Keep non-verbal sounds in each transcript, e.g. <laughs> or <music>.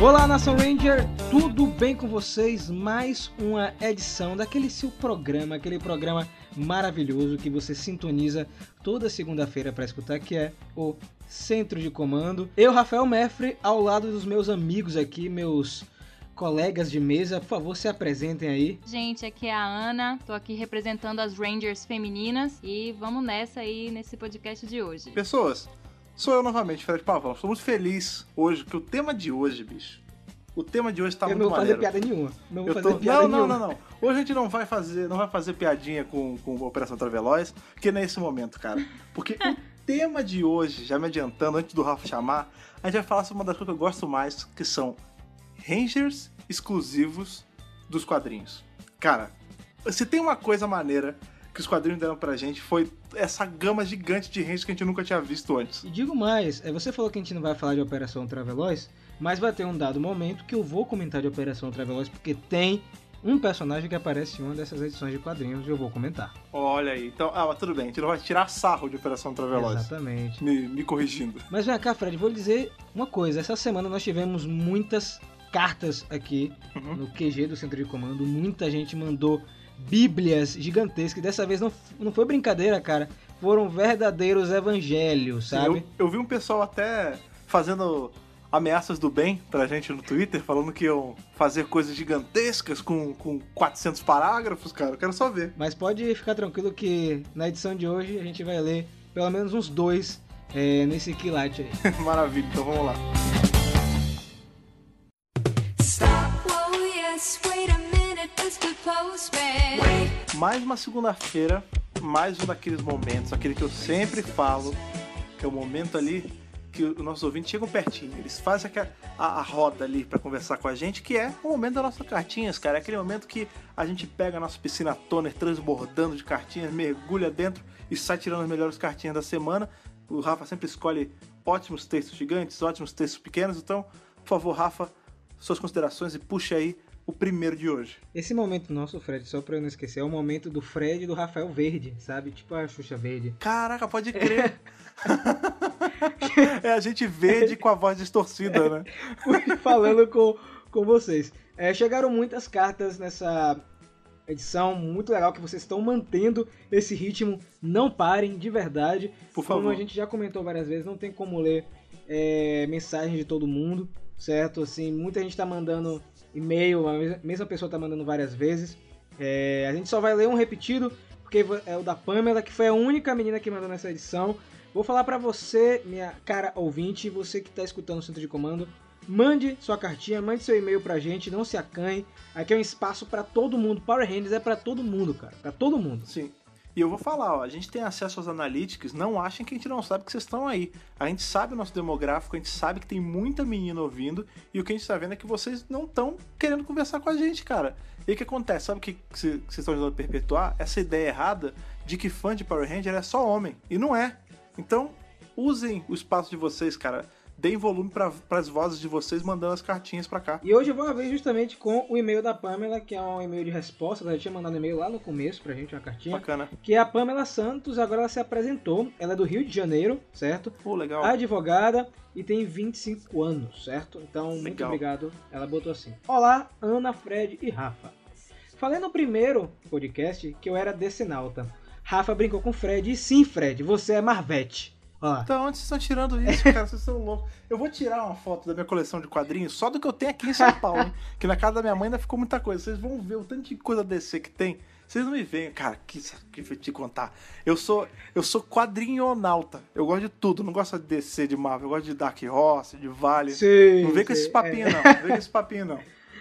Olá, Nação Ranger, tudo bem com vocês? Mais uma edição daquele seu programa, aquele programa maravilhoso que você sintoniza toda segunda-feira para escutar, que é o Centro de Comando. Eu, Rafael Meffre, ao lado dos meus amigos aqui, meus colegas de mesa, por favor, se apresentem aí. Gente, aqui é a Ana, tô aqui representando as Rangers femininas e vamos nessa aí nesse podcast de hoje. Pessoas, Sou eu novamente, Fred Pavão. Estou muito feliz hoje, que o tema de hoje, bicho. O tema de hoje tá eu muito não vou maneiro. fazer piada nenhuma. Não vou Eu fazer tô... piada não, nenhuma. não, não, não. Hoje a gente não vai fazer, não vai fazer piadinha com, com Operação Traveloz, que nesse momento, cara. Porque o <laughs> tema de hoje, já me adiantando, antes do Rafa chamar, a gente vai falar sobre uma das coisas que eu gosto mais, que são Rangers exclusivos dos quadrinhos. Cara, se tem uma coisa maneira que os quadrinhos deram pra gente, foi essa gama gigante de Rangers que a gente nunca tinha visto antes. E digo mais, é, você falou que a gente não vai falar de Operação Traveloz, mas vai ter um dado momento que eu vou comentar de Operação Traveloz, porque tem um personagem que aparece em uma dessas edições de quadrinhos e eu vou comentar. Olha aí, então, ah, mas tudo bem, a gente não vai tirar sarro de Operação Traveloz. Exatamente. Me, me corrigindo. Mas vem cá, Fred, vou lhe dizer uma coisa. Essa semana nós tivemos muitas cartas aqui Uhum. no QG do Centro de Comando. Muita gente mandou bíblias gigantescas. Dessa vez não, não foi brincadeira, cara. Foram verdadeiros evangelhos, sabe? Eu, eu vi um pessoal até fazendo ameaças do bem pra gente no Twitter, falando que iam fazer coisas gigantescas com, com 400 parágrafos, cara. Eu quero só ver. Mas pode ficar tranquilo que na edição de hoje a gente vai ler pelo menos uns dois é, nesse quilate aí. <laughs> Maravilha, então vamos lá. Stop, whoa, yes, wait a minute. Mais uma segunda-feira, mais um daqueles momentos, aquele que eu sempre falo, que é o momento ali que os nossos ouvintes chegam pertinho, eles fazem aquela- a, a roda ali pra conversar com a gente, que é o momento das nossas cartinhas, cara. É aquele momento que a gente pega a nossa piscina toner transbordando de cartinhas, mergulha dentro e sai tirando as melhores cartinhas da semana. O Rafa sempre escolhe ótimos textos gigantes, ótimos textos pequenos, então, por favor, Rafa, suas considerações e puxa aí o primeiro de hoje. Esse momento nosso, Fred, só pra eu não esquecer, é o momento do Fred e do Rafael Verde, sabe? Tipo a Xuxa Verde. Caraca, pode <laughs> crer. é a gente verde com a voz distorcida, né? <laughs> falando com, com vocês. É, chegaram muitas cartas nessa edição, muito legal que vocês estão mantendo esse ritmo. Não parem, de verdade. Por Como favor. a gente já comentou várias vezes, não tem como ler é, mensagem de todo mundo, certo? Assim, muita gente tá mandando e-mail, a mes- mesma pessoa tá mandando várias vezes. É, a gente só vai ler um repetido, porque é o da Pamela, que foi a única menina que mandou nessa edição. Vou falar pra você, minha cara ouvinte, você que tá escutando o Centro de Comando, mande sua cartinha, mande seu e-mail pra gente, não se acanhe. Aqui é um espaço pra todo mundo. Power Rangers é pra todo mundo, cara. Pra todo mundo. Sim. E eu vou falar, ó, a gente tem acesso aos analytics, não achem que a gente não sabe que vocês estão aí. A gente sabe o nosso demográfico, a gente sabe que tem muita menina ouvindo, e o que a gente tá vendo é que vocês não estão querendo conversar com a gente, cara. E o que acontece? Sabe o que vocês estão ajudando a perpetuar? Essa ideia errada de que fã de Power Ranger é só homem. E não é. Então, usem o espaço de vocês, cara. Deem volume para as vozes de vocês mandando as cartinhas pra cá. E hoje eu vou abrir justamente com o e-mail da Pamela, que é um e-mail de resposta. Ela tinha mandado e-mail lá no começo pra gente, uma cartinha. Bacana. Que é a Pamela Santos, agora ela se apresentou. Ela é do Rio de Janeiro, certo? Pô, legal. Advogada e tem 25 anos, certo? Então, muito Legal. obrigado. Ela botou assim: Olá, Ana, Fred e Rafa. Falei no primeiro podcast que eu era decenalta. Rafa brincou com Fred e sim, Fred, você é Marvete. Olha lá. Então, onde vocês estão tirando isso, cara? Vocês são loucos. Eu vou tirar uma foto da minha coleção de quadrinhos só do que eu tenho aqui em São <laughs> Paulo, hein? Que na casa da minha mãe ainda ficou muita coisa. Vocês vão ver o tanto de coisa DC que tem. Vocês não me veem, cara, que, que eu te contar. Eu sou, eu sou quadrinhonauta. Eu gosto de tudo. Não gosto de DC, de Marvel. Eu gosto de Dark Horse, de Vale. Sim, não vem com esses é. papinhos, não. Não vem com esses papinhos, não.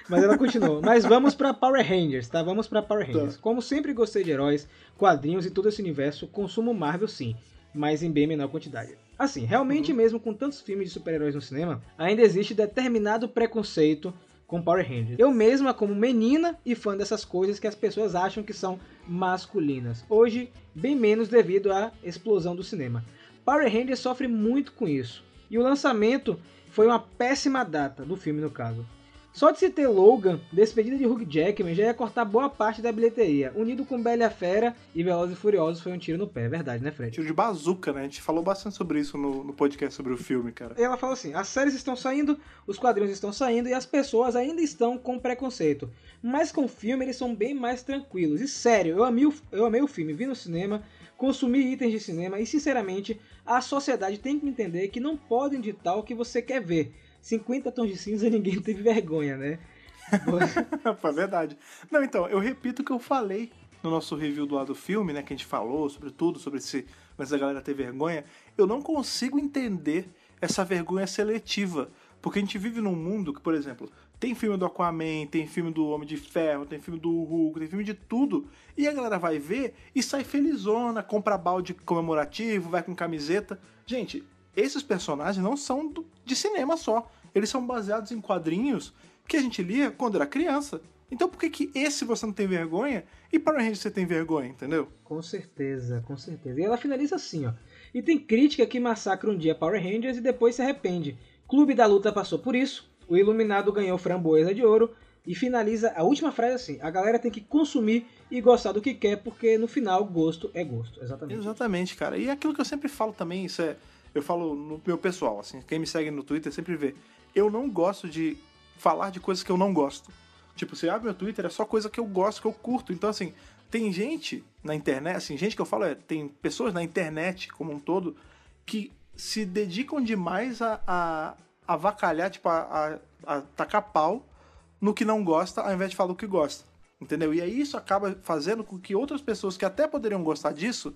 Mas ela continuou. Mas vamos pra Power Rangers, tá? Vamos pra Power Rangers. Tá. Como sempre gostei de heróis, quadrinhos e todo esse universo, consumo Marvel sim, mas em bem menor quantidade. Assim, realmente mesmo com tantos filmes de super-heróis no cinema, ainda existe determinado preconceito com Power Rangers. Eu mesma, como menina e fã dessas coisas que as pessoas acham que são masculinas. Hoje, bem menos devido à explosão do cinema. Power Rangers sofre muito com isso. E o lançamento foi uma péssima data do filme no caso. Só de se ter Logan, despedida de Hugh Jackman, já ia cortar boa parte da bilheteria. Unido com Bela a Fera e Velozes e Furiosos foi um tiro no pé, é verdade, né, Fred? Tiro de bazuca, né? A gente falou bastante sobre isso no, no podcast sobre o filme, cara. E ela fala assim: as séries estão saindo, os quadrinhos estão saindo e as pessoas ainda estão com preconceito. Mas com o filme eles são bem mais tranquilos. E sério, eu amei o, eu amei o filme, vi no cinema, consumi itens de cinema e sinceramente a sociedade tem que entender que não podem ditar o que você quer ver. 50 tons de cinza ninguém <laughs> teve vergonha, né? <laughs> Foi verdade. Não, então, eu repito o que eu falei no nosso review do lado do filme, né? Que a gente falou sobre tudo, sobre esse. Mas a galera ter vergonha. Eu não consigo entender essa vergonha seletiva. Porque a gente vive num mundo que, por exemplo, tem filme do Aquaman, tem filme do Homem de Ferro, tem filme do Hulk, tem filme de tudo. E a galera vai ver e sai felizona, compra balde comemorativo, vai com camiseta. Gente, esses personagens não são do- de cinema só. Eles são baseados em quadrinhos que a gente lia quando era criança. Então por que, que esse você não tem vergonha e Power Rangers você tem vergonha, entendeu? Com certeza, com certeza. E ela finaliza assim, ó. E tem crítica que massacra um dia Power Rangers e depois se arrepende. Clube da Luta passou por isso, o Iluminado ganhou Framboesa de Ouro e finaliza a última frase assim: a galera tem que consumir e gostar do que quer, porque no final gosto é gosto. Exatamente. Exatamente, cara. E aquilo que eu sempre falo também, isso é. Eu falo no meu pessoal, assim, quem me segue no Twitter sempre vê. Eu não gosto de falar de coisas que eu não gosto. Tipo, você abre meu Twitter, é só coisa que eu gosto, que eu curto. Então, assim, tem gente na internet, assim, gente que eu falo, é, tem pessoas na internet como um todo que se dedicam demais a, a, a avacalhar, tipo, a, a, a tacar pau no que não gosta, ao invés de falar o que gosta. Entendeu? E aí isso acaba fazendo com que outras pessoas que até poderiam gostar disso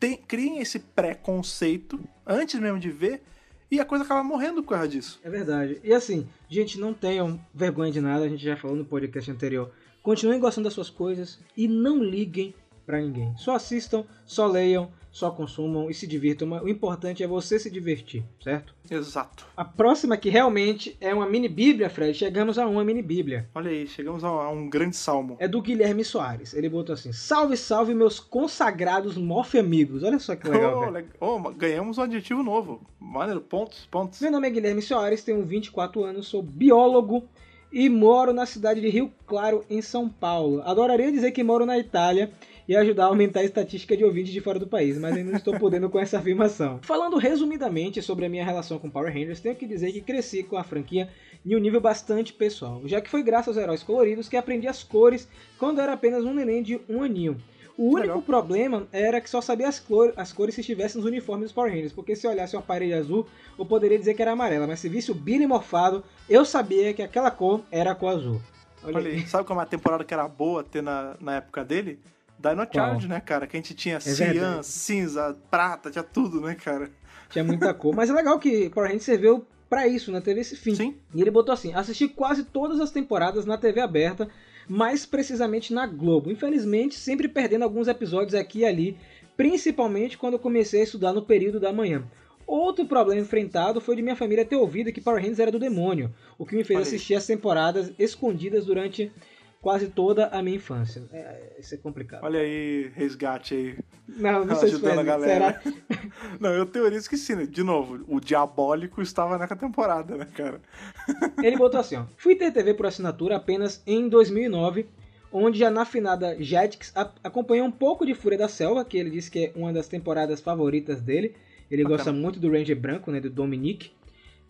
tem- criem esse preconceito antes mesmo de ver e a coisa acaba morrendo por causa disso. É verdade. E assim, gente, não tenham vergonha de nada, a gente já falou no podcast anterior. Continuem gostando das suas coisas e não liguem pra ninguém. Só assistam, só leiam, só consumam e se divirtam. O importante é você se divertir, certo? Exato. A próxima que realmente é uma mini bíblia, Fred. Chegamos a uma mini bíblia. Olha aí, chegamos a, um grande salmo. É do Guilherme Soares. Ele botou assim: Salve, salve, meus consagrados morfe amigos. Olha só que legal, Oh, leg- oh, ganhamos um adjetivo novo. Maneiro, pontos, pontos. Meu nome é Guilherme Soares, tenho 24 anos, sou biólogo e moro na cidade de Rio Claro, em São Paulo. Adoraria dizer que moro na Itália e ajudar a aumentar a estatística de ouvintes de fora do país, mas ainda não estou podendo com essa afirmação. Falando resumidamente sobre a minha relação com Power Rangers, tenho que dizer que cresci com a franquia em um nível bastante pessoal, já que foi graças aos heróis coloridos que aprendi as cores quando era apenas um neném de um aninho. O único Legal. problema era que só sabia as, clor- as cores se estivesse nos uniformes dos Power Rangers, porque se olhasse uma parede azul, eu poderia dizer que era amarela, mas se visse o Billy morfado, eu sabia que aquela cor era a cor azul. Olha, Olha aí, sabe como é uma temporada que era boa ter na, na época dele? Dino Charge, né, cara? Que a gente tinha cian, É verdade. cinza, prata, tinha tudo, né, cara? Tinha muita cor. Mas é legal que Power Rangers serviu pra isso, né? Teve esse fim. Sim. E ele botou assim: assisti quase todas as temporadas na TV aberta, mais precisamente na Globo. Infelizmente, sempre perdendo alguns episódios aqui e ali, principalmente quando eu comecei a estudar no período da manhã. Outro problema enfrentado foi de minha família ter ouvido que Power Rangers era do demônio, o que me fez assistir as temporadas escondidas durante quase toda a minha infância. É, isso é complicado. Olha aí, resgate aí. Não, não sei se Ajudando a assim. galera. Será? <laughs> Não, eu teorizo que sim, né? De novo, o diabólico estava naquela temporada, né, cara? <laughs> Ele botou assim, ó. Fui ter TV por assinatura apenas em 2009, onde a nafinada Jetix acompanhou um pouco de Fúria da Selva, que ele disse que é uma das temporadas favoritas dele. Ele Bacana. gosta muito do Ranger Branco, né, do Dominique.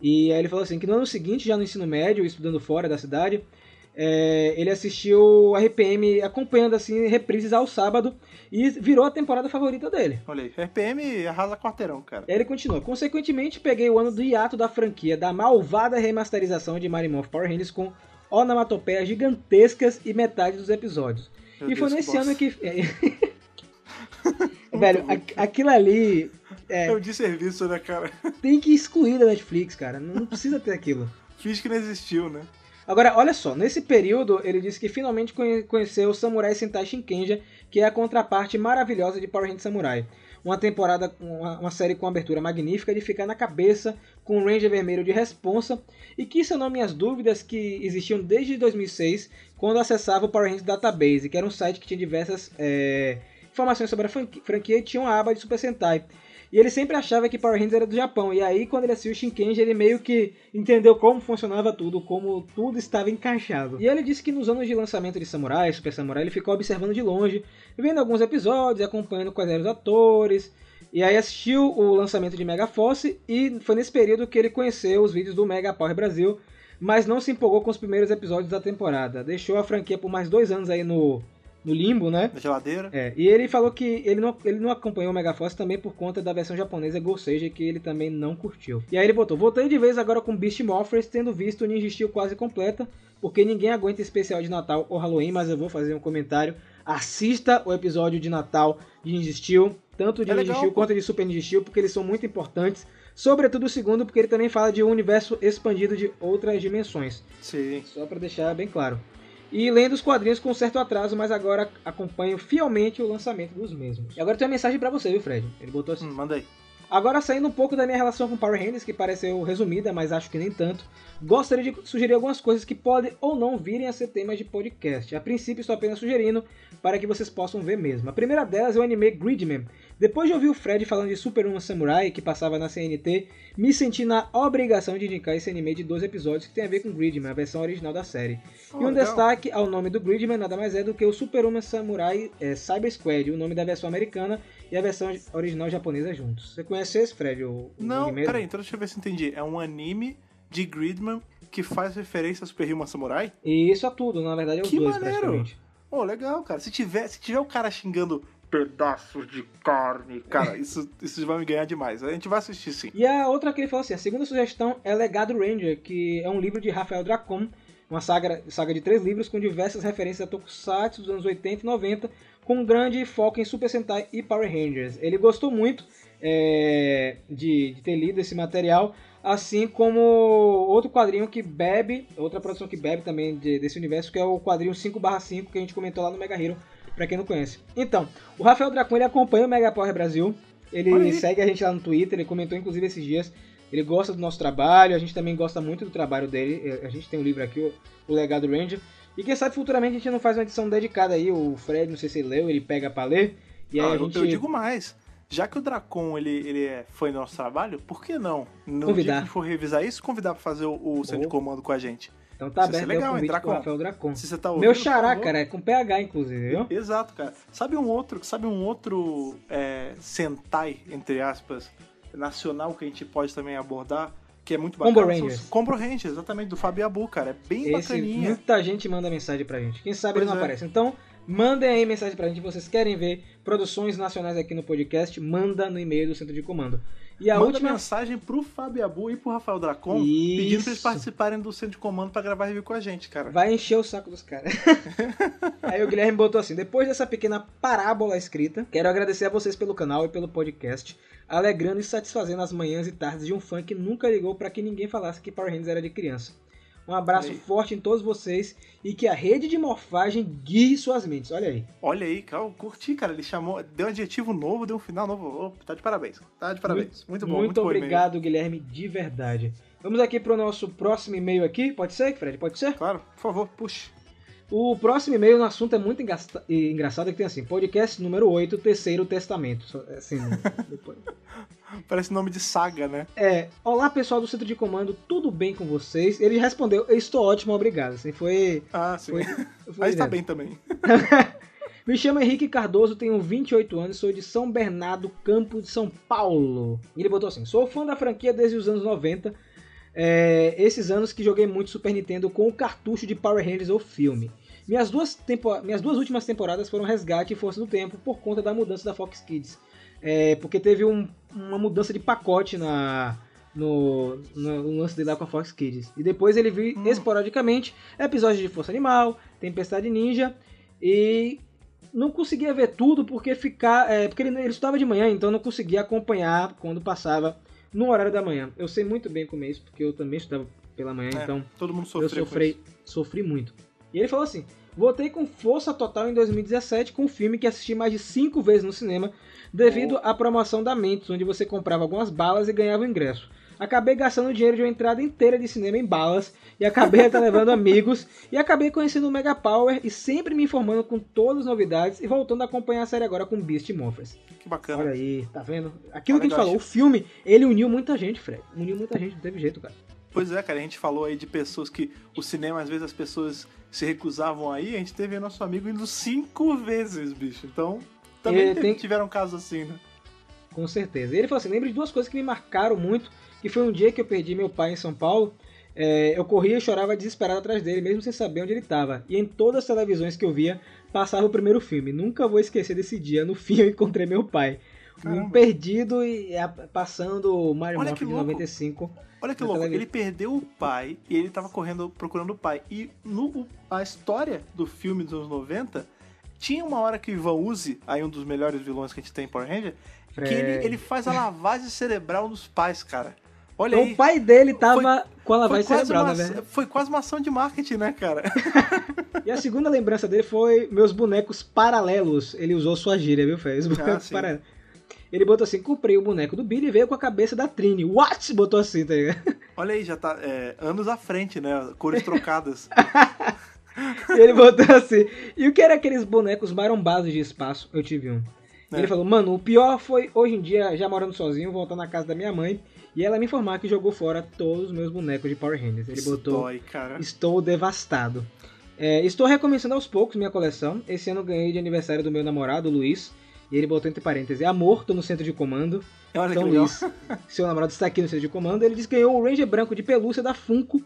E aí ele falou assim, que no ano seguinte, já no ensino médio, estudando fora da cidade, é, ele assistiu RPM acompanhando assim reprises ao sábado e virou a temporada favorita dele. Olha aí, RPM arrasa quarteirão, cara. Ele continua. Consequentemente, peguei o ano do hiato da franquia da malvada remasterização de Mario Morph Power Rangers com onomatopeias gigantescas e metade dos episódios. Meu e foi Deus, nesse bosta. ano que. <laughs> Velho, aqu- aquilo ali É é, o de serviço, né, cara? tem que excluir da Netflix, cara. Não precisa ter aquilo. Finge que não existiu, né? Agora, olha só, nesse período ele disse que finalmente conhe- conheceu o Samurai Sentai Shinkenja, que é a contraparte maravilhosa de Power Rangers Samurai. Uma temporada, uma, uma série com abertura magnífica de ficar na cabeça, com o Ranger vermelho de responsa, e que sanou minhas dúvidas que existiam desde 2006, quando acessava o Power Rangers Database, que era um site que tinha diversas é, informações sobre a franqui- franquia e tinha uma aba de Super Sentai. E ele sempre achava que Power Rangers era do Japão. E aí, quando ele assistiu Shinkenji, ele meio que entendeu como funcionava tudo, como tudo estava encaixado. E ele disse que nos anos de lançamento de Samurai, Super Samurai, ele ficou observando de longe, vendo alguns episódios, acompanhando quais eram os atores. E aí assistiu o lançamento de Mega Force e foi nesse período que ele conheceu os vídeos do Mega Power Brasil, mas não se empolgou com os primeiros episódios da temporada. Deixou a franquia por mais dois anos aí no, no limbo, né? Da geladeira. É, e ele falou que ele não, ele não acompanhou o Megaforce também por conta da versão japonesa Goseiger, que ele também não curtiu. E aí ele botou, voltei de vez agora com Beast Morphers, tendo visto Ninja Steel quase completa, porque ninguém aguenta especial de Natal ou Halloween, mas eu vou fazer um comentário. Assista o episódio de Natal de Ninja Steel, tanto de É Ninja legal, Steel pô. quanto de Super Ninja Steel, porque eles são muito importantes. Sobretudo o segundo, porque ele também fala de um universo expandido de outras dimensões. Sim. Só pra deixar bem claro. E lendo os quadrinhos com certo atraso, mas agora acompanho fielmente o lançamento dos mesmos. E agora tem uma mensagem pra você, viu, Fred? Ele botou assim. Hum, manda aí. Agora saindo um pouco da minha relação com Power Rangers, que pareceu resumida, mas acho que nem tanto, gostaria de sugerir algumas coisas que podem ou não virem a ser temas de podcast. A princípio estou apenas sugerindo para que vocês possam ver mesmo. A primeira delas é o anime Gridman. Depois de ouvir o Fred falando de Super Uma Samurai, que passava na CNT, me senti na obrigação de indicar esse anime de 12 episódios que tem a ver com Gridman, a versão original da série. Oh, e um legal. destaque ao nome do Gridman nada mais é do que o Super Uma Samurai é, Cyber Squad, o nome da versão americana e a versão original japonesa juntos. Você conhece esse, Fred? O, o Não, anime? peraí, então deixa eu ver se eu entendi. É um anime de Gridman que faz referência a Super Human Samurai? E isso é tudo, na verdade é os Que dois maneiro! praticamente. Oh, legal, cara. Se tiver, se tiver o cara xingando pedaços de carne, cara, <laughs> isso, isso vai me ganhar demais. A gente vai assistir sim. E a outra que ele falou assim, a segunda sugestão é Legado Ranger, que é um livro de Rafael Dracon, uma saga, saga de três livros com diversas referências a Tokusatsu dos anos 80 e 90, com um grande foco em Super Sentai e Power Rangers. Ele gostou muito é, de, de ter lido esse material, assim como outro quadrinho que bebe, outra produção que bebe também de- desse universo, que é o quadrinho 5/5 que a gente comentou lá no Mega Hero, pra quem não conhece. Então, o Rafael Dracon ele acompanha o Mega Power Brasil, ele segue a gente lá no Twitter, ele comentou inclusive esses dias. Ele gosta do nosso trabalho, a gente também gosta muito do trabalho dele. eh, A gente tem um livro aqui, o, Legado Ranger. E quem sabe futuramente a gente não faz uma edição dedicada aí. O Fred, não sei se ele leu, ele pega pra ler. E aí Ah, a eu- gente. eu, digo mais. Já que o Dracon ele, ele é fã do nosso trabalho, por que não? No Convidar. dia que a gente for revisar isso, convidar pra fazer o, o centro de comando com a gente. Então tá aberto aí legal, convite pro Dracon? Rafael Dracon. Se você tá ouvindo, Meu xará, cara, é com PH, inclusive, viu? Exato, cara. Sabe um outro, sabe um outro é, Sentai, entre aspas, nacional que a gente pode também abordar, que é muito Combo bacana? Os Rangers. Combo Rangers, exatamente, do Fabiabu, cara. É bem Esse, bacaninha. muita gente manda mensagem pra gente. Quem sabe ele não é. aparece. Então, mandem aí mensagem pra gente. Vocês querem ver produções nacionais aqui no podcast? Manda no e-mail do Centro de Comando. E a última. mensagem pro Fabiabu e pro Rafael Dracon Isso. pedindo pra eles participarem do centro de comando pra gravar review com a gente, cara. Vai encher o saco dos caras. <laughs> Aí o Guilherme botou assim: depois dessa pequena parábola escrita, quero agradecer a vocês pelo canal e pelo podcast, alegrando e satisfazendo as manhãs e tardes de um fã que nunca ligou pra que ninguém falasse que Power Rangers era de criança. Um abraço forte em todos vocês e que a rede de morfagem guie suas mentes. Olha aí. Olha aí, cara, eu curti, cara. Ele chamou, deu um adjetivo novo, deu um final novo. Ô, tá de parabéns. Tá de parabéns. Muito, bom, Muito, muito bom o e-mail. obrigado, Guilherme, de verdade. Vamos aqui pro nosso próximo e-mail aqui. Pode ser, Fred? Pode ser? Claro, por favor, puxe. O próximo e-mail no assunto é muito engasta- engraçado que tem assim, podcast número 8, Terceiro Testamento. Só- Assim, <laughs> depois. Parece nome de saga, né? É, olá pessoal do Centro de Comando, tudo bem com vocês? Ele respondeu, eu estou ótimo, obrigado. Assim, foi... Ah, sim. foi, <laughs> foi Mas tá direto. bem também. <laughs> Me chamo Henrique Cardoso, tenho 28 anos, sou de São Bernardo, Campo de São Paulo. E ele botou assim: sou fã da franquia desde os anos 90. é, esses anos que joguei muito Super Nintendo com o cartucho de Power Rangers ou filme. Minhas duas, tempo- Minhas duas últimas temporadas foram Resgate e Força do Tempo por conta da mudança da Fox Kids. É, porque teve um- uma mudança de pacote na, no, no, no lance dele lá com a Fox Kids. E depois ele viu Hum. esporadicamente episódios de Força Animal, Tempestade Ninja e não conseguia ver tudo porque ficar, é, porque ele, ele estudava de manhã, então não conseguia acompanhar quando passava no horário da manhã. Eu sei muito bem como é isso, porque eu também estudava pela manhã, É, então Todo mundo eu sofreu com sofri, sofri muito. E ele falou assim: voltei com força total em 2017 com um filme que assisti mais de cinco vezes no cinema, devido à promoção da Mentos, onde você comprava algumas balas e ganhava o ingresso. Acabei gastando o dinheiro de uma entrada inteira de cinema em balas e acabei até levando <laughs> amigos e acabei conhecendo o Mega Power e sempre me informando com todas as novidades e voltando a acompanhar a série agora com Beast Morphers. Que bacana. Olha aí, tá vendo? Aquilo Olha que a gente falou, o filme, ele uniu muita gente, Fred. Uniu muita gente, não teve jeito, cara. Pois é, cara, a gente falou aí de pessoas que o cinema, às vezes, as pessoas se recusavam aí, a gente teve nosso amigo indo cinco vezes, bicho. Então, também teve- tem- tiveram casos assim, né? Com certeza. E ele falou assim: lembro de duas coisas que me marcaram muito, que foi um dia que eu perdi meu pai em São Paulo. É, eu corria e chorava desesperado atrás dele, mesmo sem saber onde ele estava. E em todas as televisões que eu via, passava o primeiro filme. Nunca vou esquecer desse dia. No fim, eu encontrei meu pai. Um Caramba. perdido e passando o Mario Olha Morph de louco. 95. Olha que louco, ele perdeu o pai e ele tava correndo, procurando o pai. E no, a história do filme dos anos 90, tinha uma hora que o Ivan Uzi, aí um dos melhores vilões que a gente tem em Power Ranger, que ele, Fred. ele faz a lavagem cerebral dos pais, cara. Olha Então, aí. o pai dele tava com a foi lavagem cerebral, uma, né, velho? foi quase uma ação de marketing, né, cara? <laughs> E a segunda lembrança dele foi meus bonecos paralelos. Ele usou sua gíria, viu, Fred? Os bonecos Ah, sim. Ele botou assim: comprei o boneco do Billy e veio com a cabeça da Trini. What? Botou assim, tá ligado? Olha aí, já tá é, anos à frente, né? Cores trocadas. <laughs> Ele botou assim. E o que era aqueles bonecos marombados de espaço? Eu tive um. É. Ele falou, mano, o pior foi hoje em dia, já morando sozinho, voltar na casa da minha mãe e ela me informar que jogou fora todos os meus bonecos de Power Rangers. Ele Isso botou, dói, estou devastado. É, estou recomeçando aos poucos minha coleção. Esse ano ganhei de aniversário do meu namorado, Luiz. E ele botou entre parênteses, amor, tô no centro de comando. Olha Então, que. Luiz, <laughs> seu namorado está aqui no centro de comando. Ele disse que ganhou o Ranger branco de pelúcia da Funko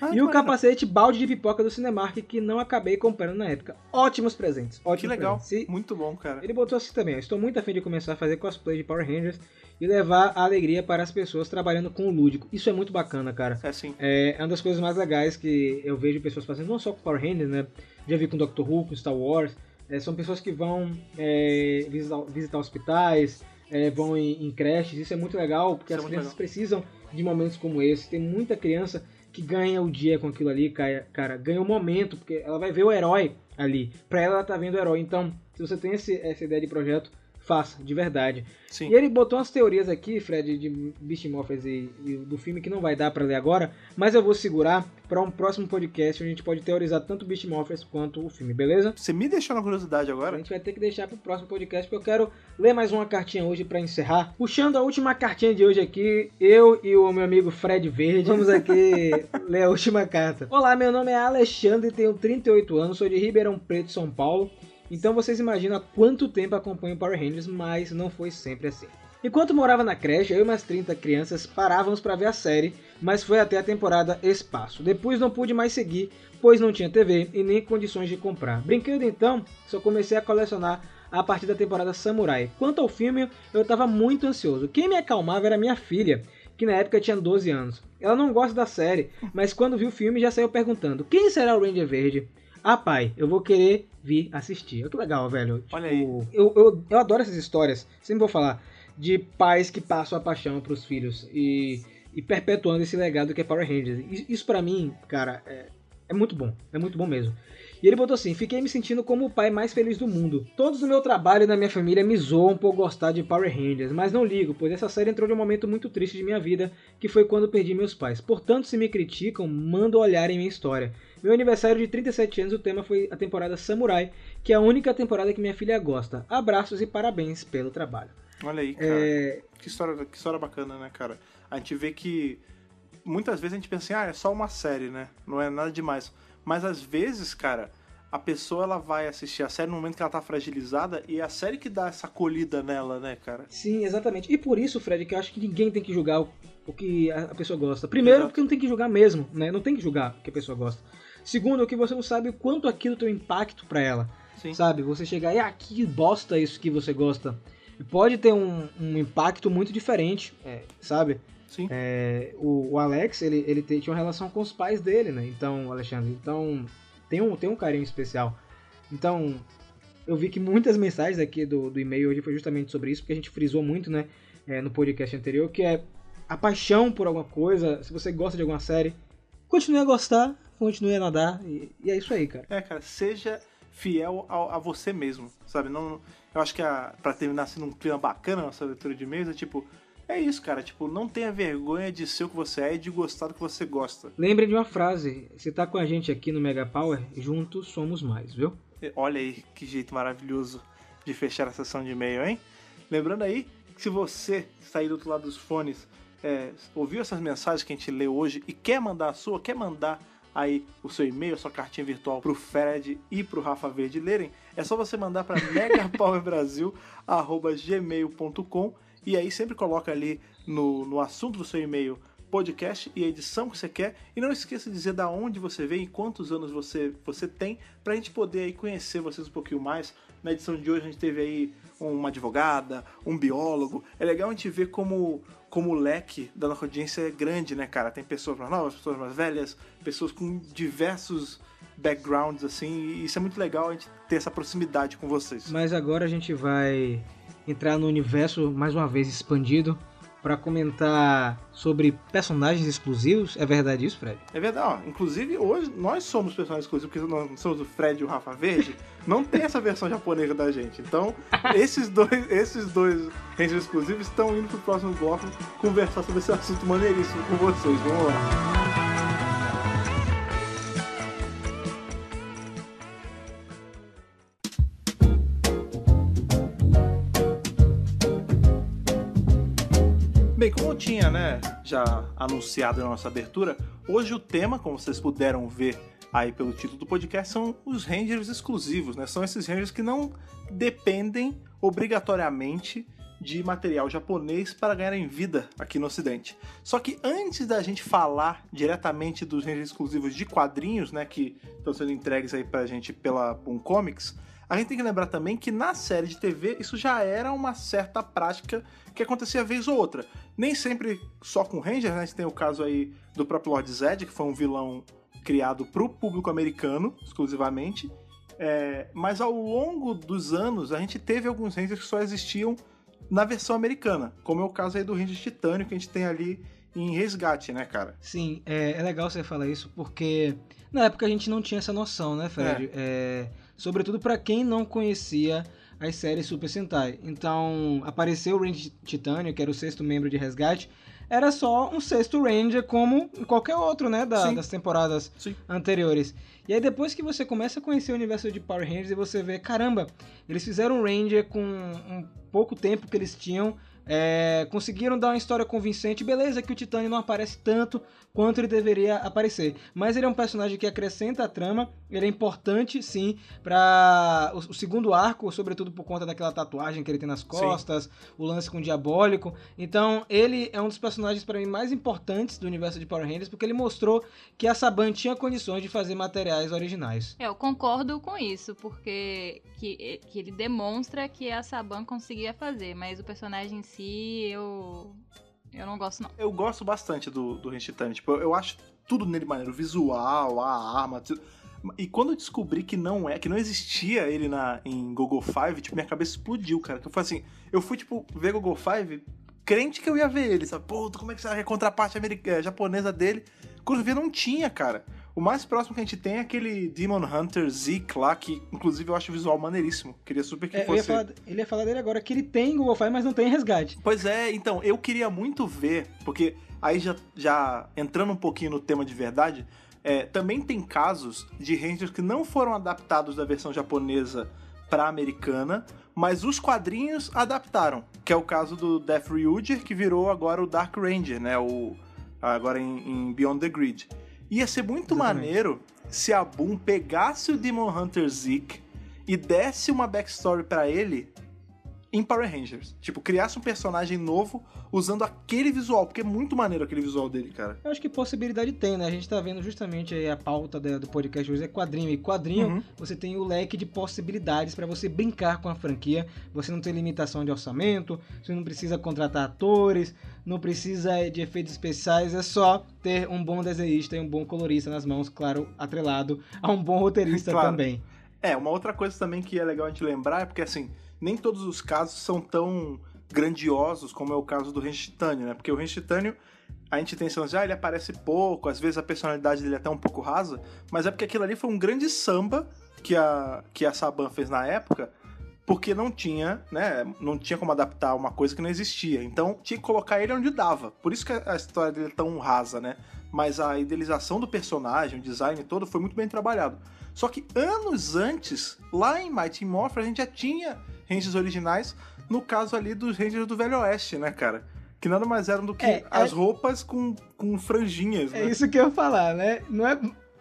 Ah, e o capacete balde de pipoca do Cinemark que não acabei comprando na época. Ótimos presentes. Ótimos Que legal. presentes. Muito bom, cara. ele botou assim também, estou muito afim de começar a fazer cosplay de Power Rangers e levar a alegria para as pessoas trabalhando com o lúdico. Isso é muito bacana, cara. É assim. É uma das coisas mais legais que eu vejo pessoas fazendo, não só com Power Rangers, né? Já vi com Doctor Who, com Star Wars. É, são pessoas que vão é, visitar, visitar hospitais, é, vão em, em creches. Isso é muito legal, porque Isso é as muito crianças legal. precisam de momentos como esse. Tem muita criança que ganha o dia com aquilo ali, cara, cara ganha o momento, porque ela vai ver o herói ali. Pra ela, ela tá vendo o herói. Então, se você tem esse- essa ideia de projeto, faça, de verdade. Sim. E ele botou umas teorias aqui, Fred, de Beast Morphers e, e do filme que não vai dar pra ler agora, mas eu vou segurar pra um próximo podcast onde a gente pode teorizar tanto Beast Morphers quanto o filme, beleza? Você me deixou na curiosidade A agora? gente vai ter que deixar pro próximo podcast, porque eu quero ler mais uma cartinha hoje pra encerrar. Puxando a última cartinha de hoje aqui, eu e o meu amigo Fred Verde, vamos aqui <laughs> ler a última carta. Olá, meu nome é Alexandre, tenho 38 anos, sou de Ribeirão Preto, São Paulo. Então vocês imaginam há quanto tempo acompanho Power Rangers, mas não foi sempre assim. Enquanto morava na creche, eu e umas 30 crianças parávamos para ver a série, mas foi até a temporada Espaço. Depois não pude mais seguir, pois não tinha TV e nem condições de comprar. Brinquedo então, só comecei a colecionar a partir da temporada Samurai. Quanto ao filme, eu estava muito ansioso. Quem me acalmava era minha filha, que na época tinha 12 anos. Ela não gosta da série, mas quando viu o filme já saiu perguntando: quem será o Ranger Verde? Ah, pai, eu vou querer vir assistir. Olha que legal, velho. Olha aí. Eu, eu, eu adoro essas histórias, sempre vou falar, de pais que passam a paixão pros filhos e, e perpetuando esse legado que é Power Rangers. Isso, pra mim, cara, é, é muito bom. É muito bom mesmo. E ele botou assim: fiquei me sentindo como o pai mais feliz do mundo. Todos do meu trabalho e da minha família me zoam por gostar de Power Rangers, mas não ligo, pois essa série entrou de um momento muito triste de minha vida, que foi quando perdi meus pais. Portanto, se me criticam, mando olhar em minha história. Meu aniversário de 37 anos, o tema foi a temporada Samurai, que é a única temporada que minha filha gosta. Abraços e parabéns pelo trabalho. Olha aí, cara. É, Que, história, que história bacana, né, cara? A gente vê que muitas vezes a gente pensa assim, ah, é só uma série, né? Não é nada demais. Mas às vezes, cara, a pessoa ela vai assistir a série no momento que ela tá fragilizada e é a série que dá essa acolhida nela, né, cara? sim, exatamente. E por isso, Fred, que eu acho que ninguém tem que julgar o, o que a, a pessoa gosta. Primeiro, Exato. porque não tem que julgar mesmo, né? Não tem que julgar o que a pessoa gosta. Segundo, que você não sabe o quanto aquilo tem um impacto pra ela. Sim. Sabe? Você chegar e, ah, que bosta isso que você gosta. Pode ter um, um impacto muito diferente, é, sabe? Sim. É, o, o Alex, ele, ele tinha uma relação com os pais dele, né? Então, Alexandre, então tem um, tem um carinho especial. Então, eu vi que muitas mensagens aqui do, do e-mail hoje foi justamente sobre isso, porque a gente frisou muito, né? é, no podcast anterior, que é a paixão por alguma coisa. Se você gosta de alguma série, continue a gostar, continue a nadar, e, e é isso aí, cara. É, cara, seja fiel ao- a, você mesmo, sabe? Não, eu acho que a, pra terminar assim num clima bacana nossa leitura de é tipo, É isso, cara. Tipo, não tenha vergonha de ser o que você é e de gostar do que você gosta. Lembre de uma frase: você tá com a gente aqui no Mega Power, juntos somos mais, viu? Olha aí que jeito maravilhoso de fechar a sessão de e-mail, hein? Lembrando aí que se você aí do outro lado dos fones, é, ouviu essas mensagens que a gente leu hoje e quer mandar a sua, quer mandar aí o seu e-mail, a sua cartinha virtual pro Fred e pro Rafa Verde lerem, é só você mandar para <laughs> megapowerbrasil@gmail.com e aí sempre coloca ali no, no assunto do seu e-mail podcast e a edição que você quer. E não esqueça de dizer da onde você vem e quantos anos você, você tem, pra gente poder aí conhecer vocês um pouquinho mais. Na edição de hoje a gente teve aí uma advogada, um biólogo. É legal a gente ver como, como o leque da nossa audiência é grande, né, cara? Tem pessoas mais novas, pessoas mais velhas, pessoas com diversos backgrounds, assim, e isso é muito legal a gente ter essa proximidade com vocês. Mas agora a gente vai entrar no universo mais uma vez expandido para comentar sobre personagens exclusivos. É verdade isso, Fred? É verdade, ó. Inclusive, hoje nós somos personagens exclusivos, porque nós somos o Fred e o Rafa Verde. <laughs> Não tem essa versão japonesa da gente. Então, esses dois, esses dois Rangers exclusivos estão indo pro próximo bloco conversar sobre esse assunto maneiríssimo com vocês. Vamos lá. Bem, como eu tinha, né, já anunciado na nossa abertura, hoje o tema, como vocês puderam ver aí pelo título do podcast, são os Rangers exclusivos, né? São esses Rangers que não dependem obrigatoriamente de material japonês para ganharem vida aqui no ocidente. Só que antes da gente falar diretamente dos Rangers exclusivos de quadrinhos, né, que estão sendo entregues aí pra gente pela Boom Comics, a gente tem que lembrar também que na série de TV isso já era uma certa prática que acontecia vez ou outra. Nem sempre só com Rangers, né? A gente tem o caso aí do próprio Lord Zed, que foi um vilão criado pro público americano, exclusivamente. É, mas ao longo dos anos, a gente teve alguns Rangers que só existiam na versão americana, como é o caso aí do Ranger Titânio, que a gente tem ali em Resgate, né, cara? Sim, é, é legal você falar isso porque na época a gente não tinha essa noção, né, Fred? É, sobretudo para quem não conhecia as séries Super Sentai. Então, apareceu o Ranger Titânio, que era o sexto membro de resgate, era só um sexto Ranger como qualquer outro, né, da- das temporadas Sim. anteriores. E aí depois que você começa a conhecer o universo de Power Rangers e você vê, caramba, eles fizeram um Ranger com um pouco tempo que eles tinham, é, conseguiram dar uma história convincente. Beleza que o Titânio não aparece tanto quanto ele deveria aparecer, mas ele é um personagem que acrescenta a trama, ele é importante sim para o, o segundo arco, sobretudo por conta daquela tatuagem que ele tem nas costas, o lance com o Diabólico. Então, ele é um dos personagens para mim mais importantes do universo de Power Rangers porque ele mostrou que a Saban tinha condições de fazer materiais originais. É, eu concordo com isso, porque que, que ele demonstra que a Saban conseguia fazer, mas o personagem em si, eu. Eu não gosto, não. Eu gosto bastante do, do Titânio. Tipo, eu, eu acho tudo nele maneiro. O visual, a arma, tudo. E quando eu descobri que não é, que não existia ele na, em Google Five, tipo, minha cabeça explodiu, cara. Que eu falei assim, eu fui, tipo, ver Google Five, crente que eu ia ver ele, sabe? Pô, como é que será é a contraparte americana, japonesa dele? Quando eu vi, não tinha, cara. O mais próximo que a gente tem é aquele Demon Hunter Zeke lá, que inclusive eu acho o visual maneiríssimo. Queria super que É, eu ia fosse. falar, ele ia falar dele agora, que ele tem Google Fi, mas não tem resgate. Pois é, então, eu queria muito ver, porque aí já, já entrando um pouquinho no tema de verdade, é, também tem casos de Rangers que não foram adaptados da versão japonesa pra americana, mas os quadrinhos adaptaram, que é o caso do Death Ryuger, que virou agora o Dark Ranger, né, o, agora em, em Beyond the Grid. Ia ser muito Exatamente. maneiro se a Boom pegasse o Demon Hunter Zeke e desse uma backstory pra ele em Power Rangers. Tipo, criasse um personagem novo usando aquele visual, porque é muito maneiro aquele visual dele, cara. Eu acho que possibilidade tem, né? A gente tá vendo justamente aí a pauta do podcast hoje é quadrinho. E quadrinho, Uhum. você tem o leque de possibilidades pra você brincar com a franquia. Você não tem limitação de orçamento, você não precisa contratar atores, não precisa de efeitos especiais, é só ter um bom desenhista e um bom colorista nas mãos, claro, atrelado a um bom roteirista <laughs> Claro. também. É, uma outra coisa também que é legal a gente lembrar é porque, assim, nem todos os casos são tão grandiosos como é o caso do Range Titânio, né? Porque o Range Titânio, a gente tem lance de, ah, ele aparece pouco, às vezes a personalidade dele é até um pouco rasa, mas é porque aquilo ali foi um grande samba que a, que a Saban fez na época porque não tinha, né? Não tinha como adaptar uma coisa que não existia. Então tinha que colocar ele onde dava. Por isso que a história dele é tão rasa, né? Mas a idealização do personagem, o design todo foi muito bem trabalhado. Só que anos antes, lá em Mighty Morphin, a gente já tinha Rangers originais, no caso ali dos Rangers do Velho Oeste, né, cara? Que nada mais eram do que É, as é- roupas com, com franjinhas, né? É isso que eu ia falar, né? Não é,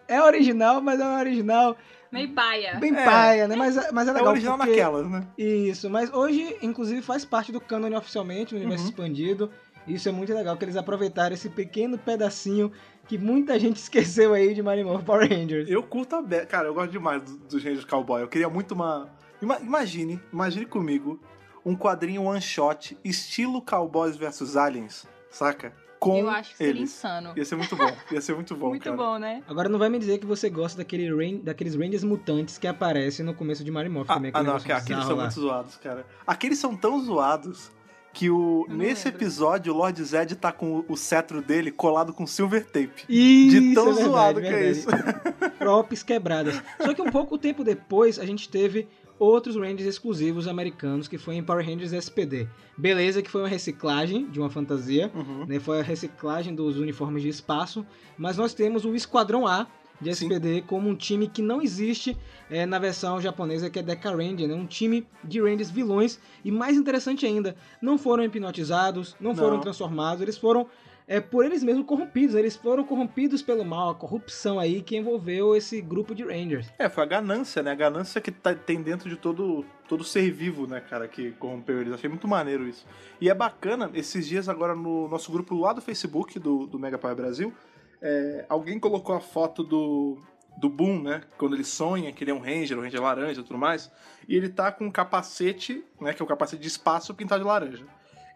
é original, mas é um original Meio baia. bem É. paia, né? Mas, mas é É legal original porque... naquelas, né? Isso, mas hoje, inclusive, faz parte do canon oficialmente, o universo Uhum. expandido. Isso é muito legal, que eles aproveitaram esse pequeno pedacinho que muita gente <laughs> esqueceu aí de Mario Power Rangers. Eu curto a be... Cara, eu gosto demais do- dos Rangers Cowboy. Eu queria muito uma. Ima- Imagine, imagine comigo um quadrinho one shot, estilo Cowboys vs Aliens, saca? Com Eu acho que seria eles. insano. Ia ser muito bom. <laughs> Ia ser muito bom, Muito cara. bom, né? Agora não vai me dizer que você gosta daquele Ran- daqueles Rangers mutantes que aparecem no começo de Mario Morphin Ah, também. ah, aquele não, negócio que- aqueles são lá. muito zoados, cara. Aqueles são tão zoados que o, não nesse lembro. episódio o Lord Zed tá com o, cetro dele colado com silver tape. Isso, De tão é verdade, zoado que é verdade. isso. <laughs> Props quebradas. Só que um pouco tempo depois, a gente teve outros Rangers exclusivos americanos, que foi em Power Rangers SPD. Beleza que foi uma reciclagem de uma fantasia, Uhum. né? Foi a reciclagem dos uniformes de espaço, mas nós temos o Esquadrão A de Sim. SPD como um time que não existe é, na versão japonesa, que é Deca Ranger, né? Um time de Rangers vilões, e mais interessante ainda, não foram hipnotizados, não, foram Não. transformados, eles foram é, por eles mesmos corrompidos, eles foram corrompidos pelo mal, a corrupção aí que envolveu esse grupo de Rangers. É, foi a ganância, né? A ganância que tá- tem dentro de todo, todo ser vivo, né, cara, que corrompeu eles. Achei muito maneiro isso. E é bacana, esses dias agora no nosso grupo lá do Facebook, do, do Mega Power Brasil, é, alguém colocou a foto do, do Boom, né? Quando ele sonha que ele é um Ranger, um Ranger laranja e tudo mais. E ele tá com um capacete, né? Que é o capacete de espaço pintado de laranja.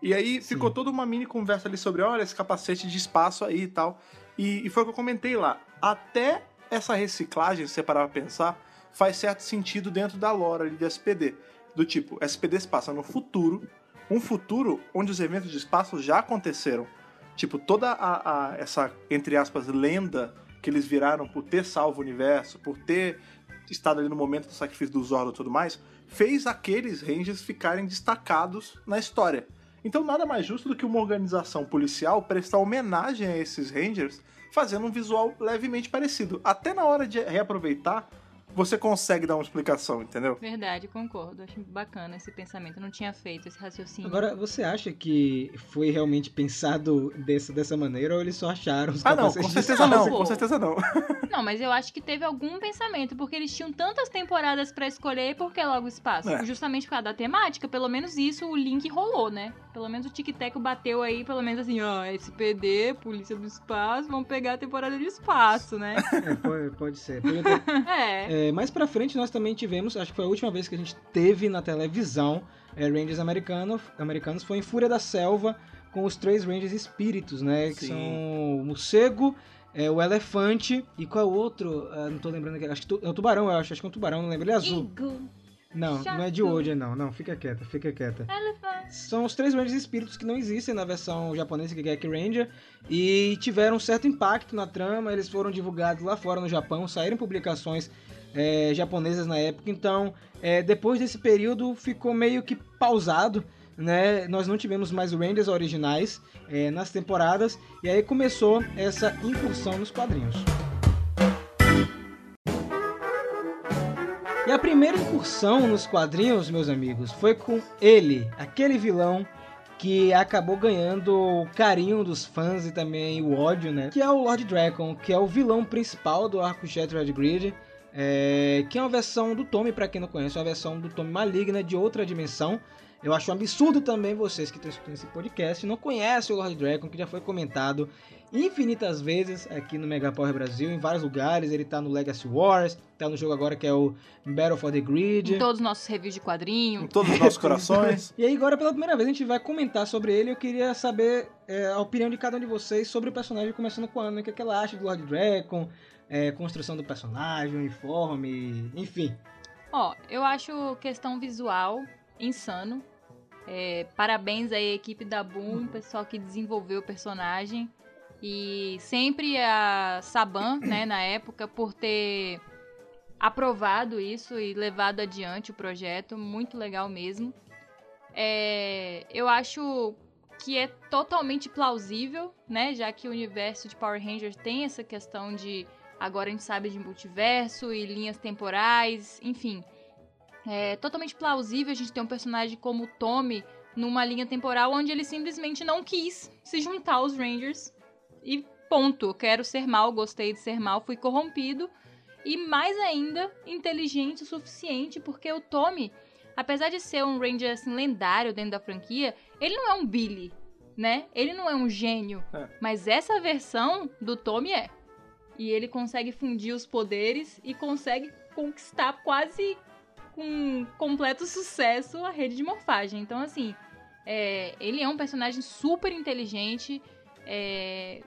E aí ficou toda uma mini conversa ali sobre, olha, esse capacete de espaço aí e tal. E, e foi o que eu comentei lá. Até essa reciclagem, se você parar pra pensar, faz certo sentido dentro da lore ali de SPD. Do tipo, SPD se passa no futuro, um futuro onde os eventos de espaço já aconteceram. Tipo, toda a, a- essa, entre aspas, lenda que eles viraram por ter salvo o universo, por ter estado ali no momento do sacrifício do Zordon e tudo mais, fez aqueles Rangers ficarem destacados na história. Então nada mais justo do que uma organização policial prestar homenagem a esses Rangers fazendo um visual levemente parecido. Até na hora de reaproveitar, você consegue dar uma explicação, entendeu? Verdade, concordo. Acho bacana esse pensamento. Eu não tinha feito esse raciocínio. Agora, você acha que foi realmente pensado desse, dessa maneira ou eles só acharam os Ah, não, com certeza não, com certeza não. <laughs> Não, mas eu acho que teve algum pensamento, porque eles tinham tantas temporadas pra escolher, por que logo espaço? É. Justamente por causa da temática, pelo menos isso o link rolou, né? Pelo menos o Tic Tac bateu aí, pelo menos assim, ó, SPD, Polícia do Espaço, vamos pegar a temporada de espaço, né? <laughs> É, pode, pode ser. Podia ter- <laughs> é. É, mais pra frente nós também tivemos, acho que foi a última vez que a gente teve na televisão é, Rangers americano, americanos, foi em Fúria da Selva com os três Rangers espíritos, né? Que Sim. são o morcego, é, o elefante e qual é o outro? Ah, não tô lembrando aqui. Acho que tu- é o tubarão, eu acho. Acho que é um tubarão, não lembro. Ele é azul. Igu, Não, não é de chato. hoje, não. Não, fica quieta, fica quieta. elefante. São os três Rangers espíritos que não existem na versão japonesa, que é Gek Ranger, e tiveram um certo impacto na trama. Eles foram divulgados lá fora no Japão, saíram publicações é, japonesas na época. Então, é, depois desse período, ficou meio que pausado. Né? Nós não tivemos mais Rangers originais é, nas temporadas, e aí começou essa incursão nos quadrinhos. E a primeira incursão nos quadrinhos, meus amigos, foi com ele, aquele vilão que acabou ganhando o carinho dos fãs e também o ódio, né? Que é o Lord Dragon, que é o vilão principal do arco Shattered Grid, é, que é uma versão do Tommy, pra quem não conhece, é uma versão do Tommy maligna de outra dimensão. Eu acho um absurdo também vocês que estão escutando esse podcast não conhecem o Lord Dragon, que já foi comentado infinitas vezes aqui no Mega Power Brasil, em vários lugares. Ele tá no Legacy Wars, tá no jogo agora que é o Battle for the Grid. Em todos os nossos reviews de Em quadrinho. todos os nossos <laughs> corações. E aí, agora pela primeira vez, a gente vai comentar sobre ele. Eu queria saber é, a opinião de cada um de vocês sobre o personagem, começando com a Ana. O que, é que ela acha do Lord Dragon, é, construção do personagem, uniforme, enfim. Ó, eu acho questão visual insano. É, parabéns aí à equipe da Boom, pessoal que desenvolveu o personagem. E sempre a Saban, né, na época, por ter aprovado isso e levado adiante o projeto, muito legal mesmo. É, eu acho que é totalmente plausível, né? Já que o universo de Power Rangers tem essa questão de agora a gente sabe de multiverso e linhas temporais, enfim. É totalmente plausível a gente ter um personagem como o Tommy numa linha temporal onde ele simplesmente não quis se juntar aos Rangers e ponto. Quero ser mal, gostei de ser mal, fui corrompido e mais ainda inteligente o suficiente porque o Tommy, apesar de ser um Ranger assim, lendário dentro da franquia, ele não é um Billy, né? Ele não é um gênio, É. mas essa versão do Tommy é. E ele consegue fundir os poderes e consegue conquistar quase com completo sucesso a rede de morfagem. Então, assim, é, ele é um personagem super inteligente, é,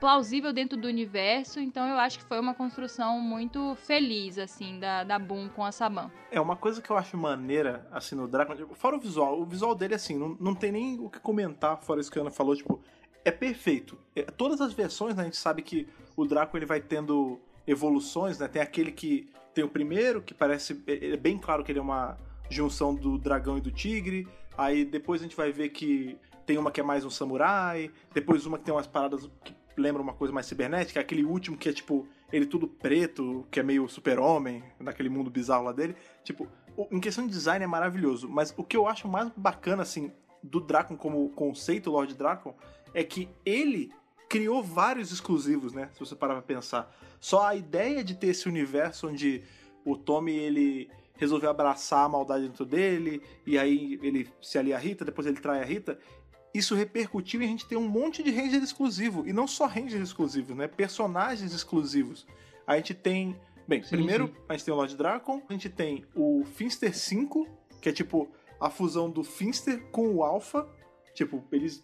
plausível dentro do universo, então eu acho que foi uma construção muito feliz, assim, da, da Boom com a Saban. É uma coisa que eu acho maneira, assim, no Dragon. Fora o visual. O visual dele, assim, não, não tem nem o que comentar, fora isso que a Ana falou, tipo, é perfeito. É, todas as versões, né, a gente sabe que o Draco ele vai tendo evoluções, né? Tem aquele que tem o primeiro, que parece. É é bem claro que ele é uma junção do dragão e do tigre. Aí depois a gente vai ver que tem uma que é mais um samurai. Depois uma que tem umas paradas que lembram uma coisa mais cibernética. Aquele último que é tipo. Ele tudo preto, que é meio super-homem, naquele mundo bizarro lá dele. Tipo, em questão de design é maravilhoso. Mas o que eu acho mais bacana, assim, do Dracon como conceito Lord Dracon, é que ele criou vários exclusivos, né? Se você parar pra pensar. Só a ideia de ter esse universo onde o Tommy, ele resolveu abraçar a maldade dentro dele, e aí ele se alia a Rita, depois ele trai a Rita. Isso repercutiu e a gente tem um monte de Ranger exclusivo. E não só Ranger exclusivos, né? Personagens exclusivos. A gente tem. Bem, Sim, primeiro sim. a gente tem o Lord Dracon, a gente tem o Finster 5, que é tipo a fusão do Finster com o Alpha. Tipo, eles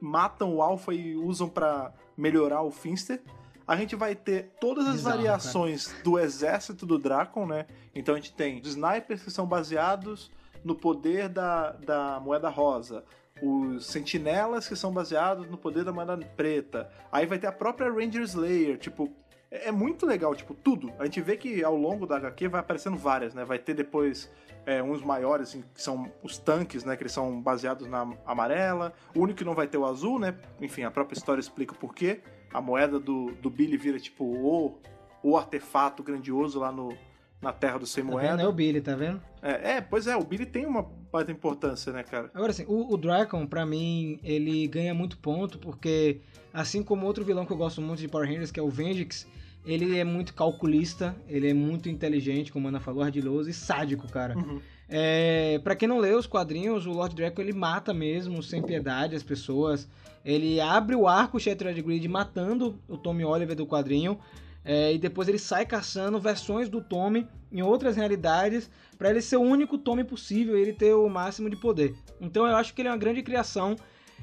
matam o Alpha e usam pra melhorar o Finster. A gente vai ter todas as Bizarro, variações do exército do Dracon, né? Então a gente tem os snipers que são baseados no poder da, da moeda rosa. Os sentinelas que são baseados no poder da moeda preta. Aí vai ter a própria Ranger Slayer. Tipo, é é muito legal, tipo, tudo. A gente vê que ao longo da HQ vai aparecendo várias, né? Vai ter depois é, uns maiores, assim, que são os tanques, né? Que eles são baseados na amarela. O único que não vai ter o azul, né? Enfim, a própria história explica o porquê. A moeda do, do Billy vira, tipo, o, o artefato grandioso lá no, na Terra do Sem Tá Moeda. vendo? É o Billy, tá vendo? É, é, pois é, o Billy tem uma baita importância, né, cara? Agora assim, o, o Dracon, pra mim, ele ganha muito ponto, porque assim como outro vilão que eu gosto muito de Power Rangers, que é o Vengix, ele é muito calculista, ele é muito inteligente, como a Ana falou, ardiloso e sádico, cara. Uhum. É, para quem não lê os quadrinhos, o Lord Draco ele mata mesmo, sem piedade, as pessoas. Ele abre o arco Shattered Grid matando o Tommy Oliver do quadrinho. é, e depois ele sai caçando versões do Tommy em outras realidades para ele ser o único Tommy possível e ele ter o máximo de poder. Então eu acho que ele é uma grande criação.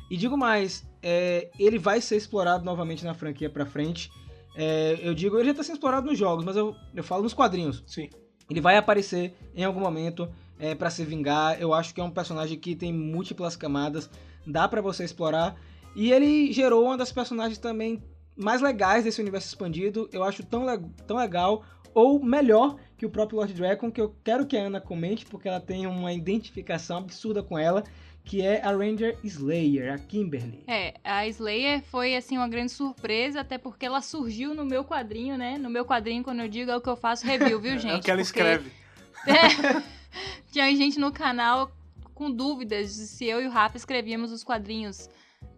E digo mais, é, ele vai ser explorado novamente na franquia pra frente. É, eu digo, ele já tá sendo explorado nos jogos, mas eu, eu falo nos quadrinhos. Sim. Ele vai aparecer em algum momento é, para se vingar. Eu acho que é um personagem que tem múltiplas camadas, dá pra você explorar. E ele gerou uma das personagens também mais legais desse universo expandido. Eu acho tão, le- tão legal, ou melhor que o próprio Lord Dragon, que eu quero que a Ana comente, porque ela tem uma identificação absurda com ela, que é a Ranger Slayer, a Kimberly. É, a Slayer foi, assim, uma grande surpresa, até porque ela surgiu no meu quadrinho, né? No meu quadrinho, quando eu digo, é o que eu faço review, viu, gente? <laughs> é o que ela Porque- escreve. É. <laughs> Tinha gente no canal com dúvidas de se eu e o Rafa escrevíamos os quadrinhos.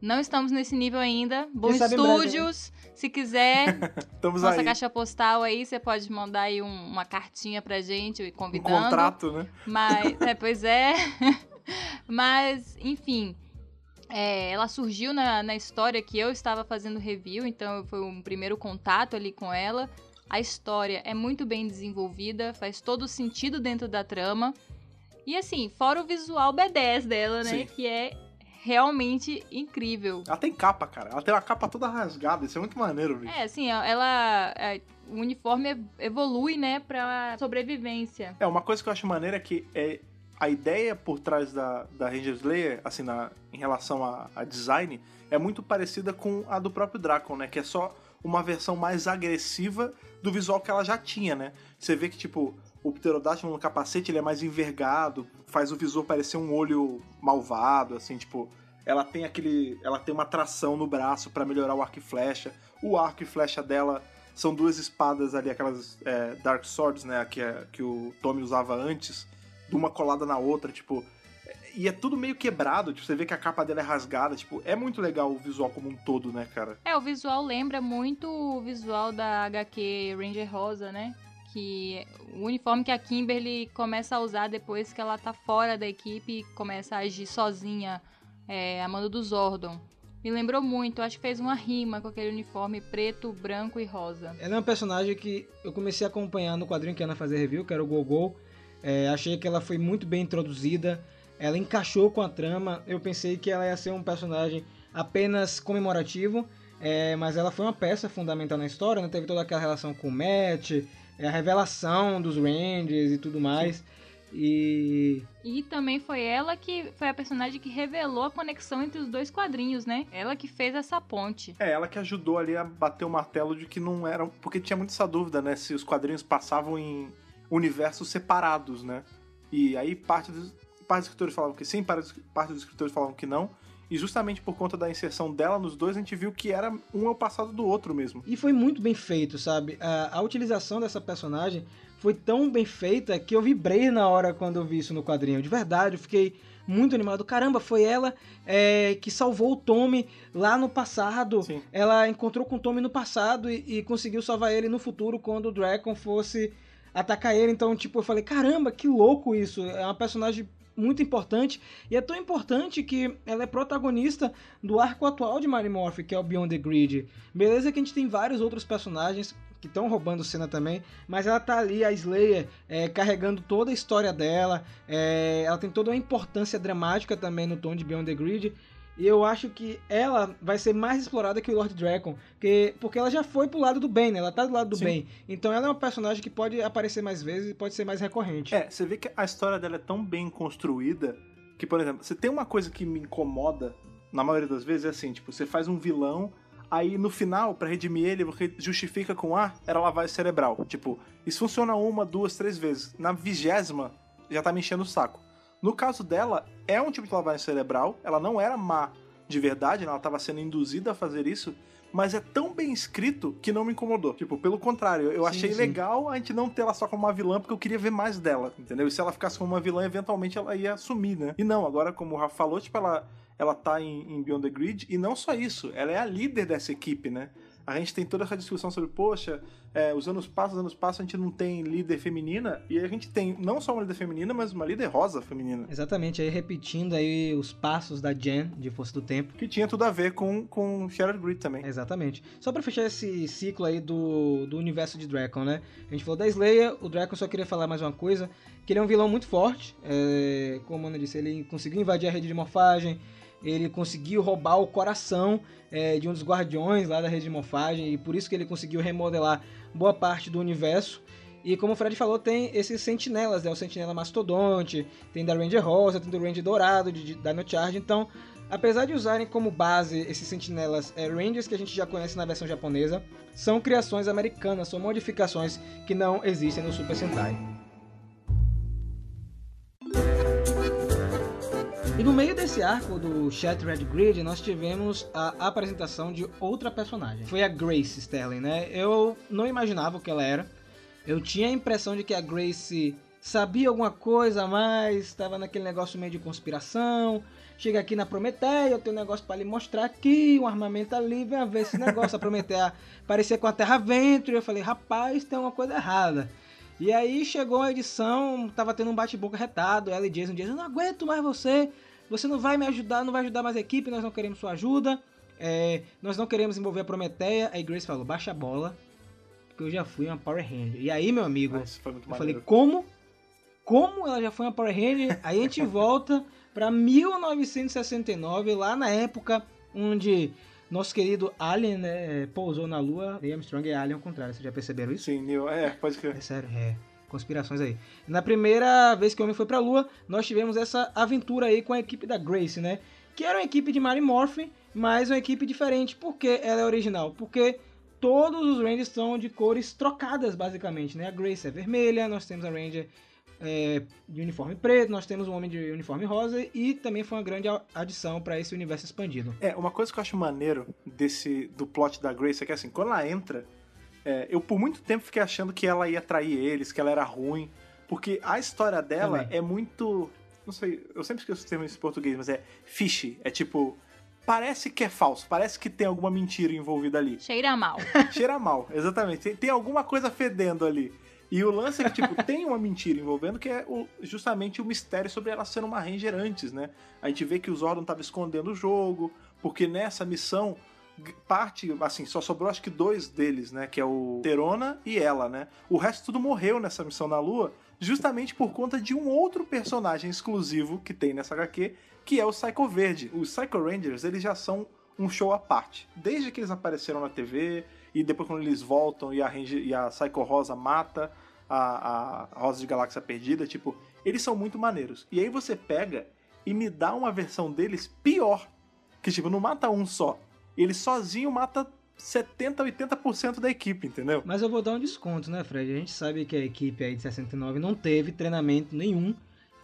Não estamos nesse nível ainda. Bom breve, Estúdios, se quiser, <laughs> Estamos nossa aí. caixa postal aí, você pode mandar aí um- uma cartinha pra gente, Um convidando. contrato, né? Mas, é, pois é. Mas, enfim. é, ela surgiu na, na história que eu estava fazendo review, então foi um primeiro contato ali com ela. A história é muito bem desenvolvida, faz todo sentido dentro da trama. E assim, fora o visual B10 dela, né? Sim. Que é realmente incrível. Ela tem capa, cara. Ela tem uma capa toda rasgada. Isso é muito maneiro, bicho. É, assim, ela. é, o uniforme evolui, né, pra sobrevivência. É, uma coisa que eu acho maneira é que é, a ideia por trás da, da Ranger Slayer, assim, na, em relação a, a design, é muito parecida com a do próprio Dracon, né? Que é só uma versão mais agressiva do visual que ela já tinha, né? Você vê que, tipo, o pterodátilo no capacete ele é mais envergado, faz o visor parecer um olho malvado, assim, tipo, ela tem aquele, ela tem uma tração no braço pra melhorar o arco e flecha. O arco e flecha dela são duas espadas ali, aquelas é, Dark Swords, né, que, é- que o Tommy usava antes, uma colada na outra, tipo, e é tudo meio quebrado, tipo, você vê que a capa dela é rasgada, tipo, é muito legal o visual como um todo, né, cara? É, o visual lembra muito o visual da HQ Ranger Rosa, né? Que é o uniforme que a Kimberly começa a usar depois que ela tá fora da equipe e começa a agir sozinha, é, a mando do Zordon. Me lembrou muito, acho que fez uma rima com aquele uniforme preto, branco e rosa. Ela é uma personagem que eu comecei a acompanhar no quadrinho que Ana fazer review, que era o Gogol. É, achei que ela foi muito bem introduzida. Ela encaixou com a trama. Eu pensei que ela ia ser um personagem apenas comemorativo. é, mas ela foi uma peça fundamental na história, né? Teve toda aquela relação com o Matt, é, a revelação dos Rangers e tudo mais. E E também foi ela que foi a personagem que revelou a conexão entre os dois quadrinhos, né? Ela que fez essa ponte. É, ela que ajudou ali a bater o martelo de que não eram. Porque tinha muita essa dúvida, né? Se os quadrinhos passavam em universos separados, né? E aí parte dos, parte dos escritores falavam que sim, parte dos, escritores falavam que não. E justamente por conta da inserção dela nos dois, a gente viu que era um é o passado do outro mesmo. E foi muito bem feito, sabe? A, a utilização dessa personagem foi tão bem feita que eu vibrei na hora quando eu vi isso no quadrinho. De verdade, eu fiquei muito animado. Caramba, foi ela é, que salvou o Tommy lá no passado. Sim. Ela encontrou com o Tommy no passado e, e conseguiu salvar ele no futuro quando o Dragon fosse atacar ele. Então, tipo, eu falei, caramba, que louco isso. É uma personagem muito importante. E é tão importante que ela é protagonista do arco atual de Mary Morph, que é o Beyond the Grid. Beleza que a gente tem vários outros personagens que estão roubando cena também, mas ela tá ali, a Slayer, é, carregando toda a história dela, é, ela tem toda uma importância dramática também no tom de Beyond the Grid, e eu acho que ela vai ser mais explorada que o Lord Dragon, que, porque ela já foi pro lado do bem, né? Ela tá do lado do Sim. bem. Então ela é uma personagem que pode aparecer mais vezes e pode ser mais recorrente. É, você vê que a história dela é tão bem construída que, por exemplo, você tem uma coisa que me incomoda, na maioria das vezes, é assim, tipo, você faz um vilão, aí no final, pra redimir ele, você justifica com, ah, era lavagem cerebral. Tipo, isso funciona uma, duas, três vezes. Na vigésima, já tá me enchendo o saco. No caso dela, é um tipo de lavagem cerebral, ela não era má de verdade, né? ela tava sendo induzida a fazer isso, mas é tão bem escrito que não me incomodou. Tipo, pelo contrário, eu Sim, achei sim. legal a gente não ter ela só como uma vilã, porque eu queria ver mais dela, entendeu? E se ela ficasse como uma vilã, eventualmente ela ia sumir, né? E não, agora, como o Rafa falou, tipo, ela, ela tá em, em Beyond the Grid, e não só isso, ela é a líder dessa equipe, né? A gente tem toda essa discussão sobre, poxa, é, os anos passam, os anos passam, a gente não tem líder feminina, e a gente tem não só uma líder feminina, mas uma líder rosa feminina. Exatamente, aí repetindo aí os passos da Jen de Força do Tempo. Que tinha tudo a ver com, com Shattered Grid também. Exatamente. Só pra fechar esse ciclo aí do, do universo de Dragon, né? A gente falou da Slayer, o Dragon só queria falar mais uma coisa, que ele é um vilão muito forte, é, como a Ana disse, ele conseguiu invadir a rede de morfagem, ele conseguiu roubar o coração é, de um dos guardiões lá da rede de morfagem, e por isso que ele conseguiu remodelar boa parte do universo. E como o Fred falou, tem esses sentinelas, né? O sentinela mastodonte, tem da Ranger Rosa, tem do Ranger Dourado, de, de Dino Charge. Então, apesar de usarem como base esses sentinelas é, Rangers que a gente já conhece na versão japonesa, são criações americanas, são modificações que não existem no Super Sentai. E no meio desse arco do Shattered Grid, nós tivemos a apresentação de outra personagem. Foi a Grace Sterling, né? Eu não imaginava o que ela era. Eu tinha a impressão de que a Grace sabia alguma coisa a mais, estava naquele negócio meio de conspiração. Chega aqui na Prometeia, eu tenho um negócio para lhe mostrar aqui, um armamento ali, vem ver esse negócio. A Prometeia <laughs> parecia com a Terra Venture. Eu falei, rapaz, tem uma coisa errada. E aí chegou a edição, tava tendo um bate-boca retado, ela e Jason eu não aguento mais você, você não vai me ajudar, não vai ajudar mais a equipe, nós não queremos sua ajuda, é, nós não queremos envolver a Prometeia. Aí Grace falou, baixa a bola, porque eu já fui uma Power Ranger. E aí, meu amigo, foi muito eu falei, como? Como ela já foi uma Power Ranger? Aí a gente <laughs> volta pra 1969, lá na época onde nosso querido Alien né, pousou na Lua. Neil Armstrong é Alien ao contrário, vocês já perceberam isso? Sim, Neil, é, pode crer. É sério, é. Conspirações aí. Na primeira vez que o homem foi pra Lua, nós tivemos essa aventura aí com a equipe da Grace, né? Que era uma equipe de Mary Morphin, mas uma equipe diferente. Por que ela é original? Porque todos os Rangers estão de cores trocadas, basicamente, né? A Grace é vermelha, nós temos a Ranger é, de uniforme preto, nós temos um homem de uniforme rosa e também foi uma grande adição para esse universo expandido. É, uma coisa que eu acho maneiro desse do plot da Grace é que assim, quando ela entra, é, eu por muito tempo fiquei achando que ela ia trair eles, que ela era ruim, porque a história dela Também. é muito, não sei, eu sempre esqueço o termo em português, mas é fishy, é tipo parece que é falso, parece que tem alguma mentira envolvida ali. Cheira mal. <laughs> Cheira mal, exatamente. Tem, tem alguma coisa fedendo ali. E o lance é que, tipo, tem uma mentira envolvendo que é o- justamente o mistério sobre ela sendo uma Ranger antes, né? A gente vê que o Zordon tava escondendo o jogo, porque nessa missão, parte, assim, só sobrou acho que dois deles, né? Que é o Terona e ela, né? O resto tudo morreu nessa missão na Lua, justamente por conta de um outro personagem exclusivo que tem nessa HQ, que é o Psycho Verde. Os Psycho Rangers, eles já são um show à parte. Desde que eles apareceram na TV, e depois quando eles voltam e a, Ranger, e a Psycho Rosa mata a, a Rosa de Galáxia Perdida, tipo, eles são muito maneiros. E aí você pega e me dá uma versão deles pior. Que, tipo, não mata um só. Ele sozinho mata 70, 80% da equipe, entendeu? Mas eu vou dar um desconto, né, Fred? A gente sabe que a equipe aí de 69 não teve treinamento nenhum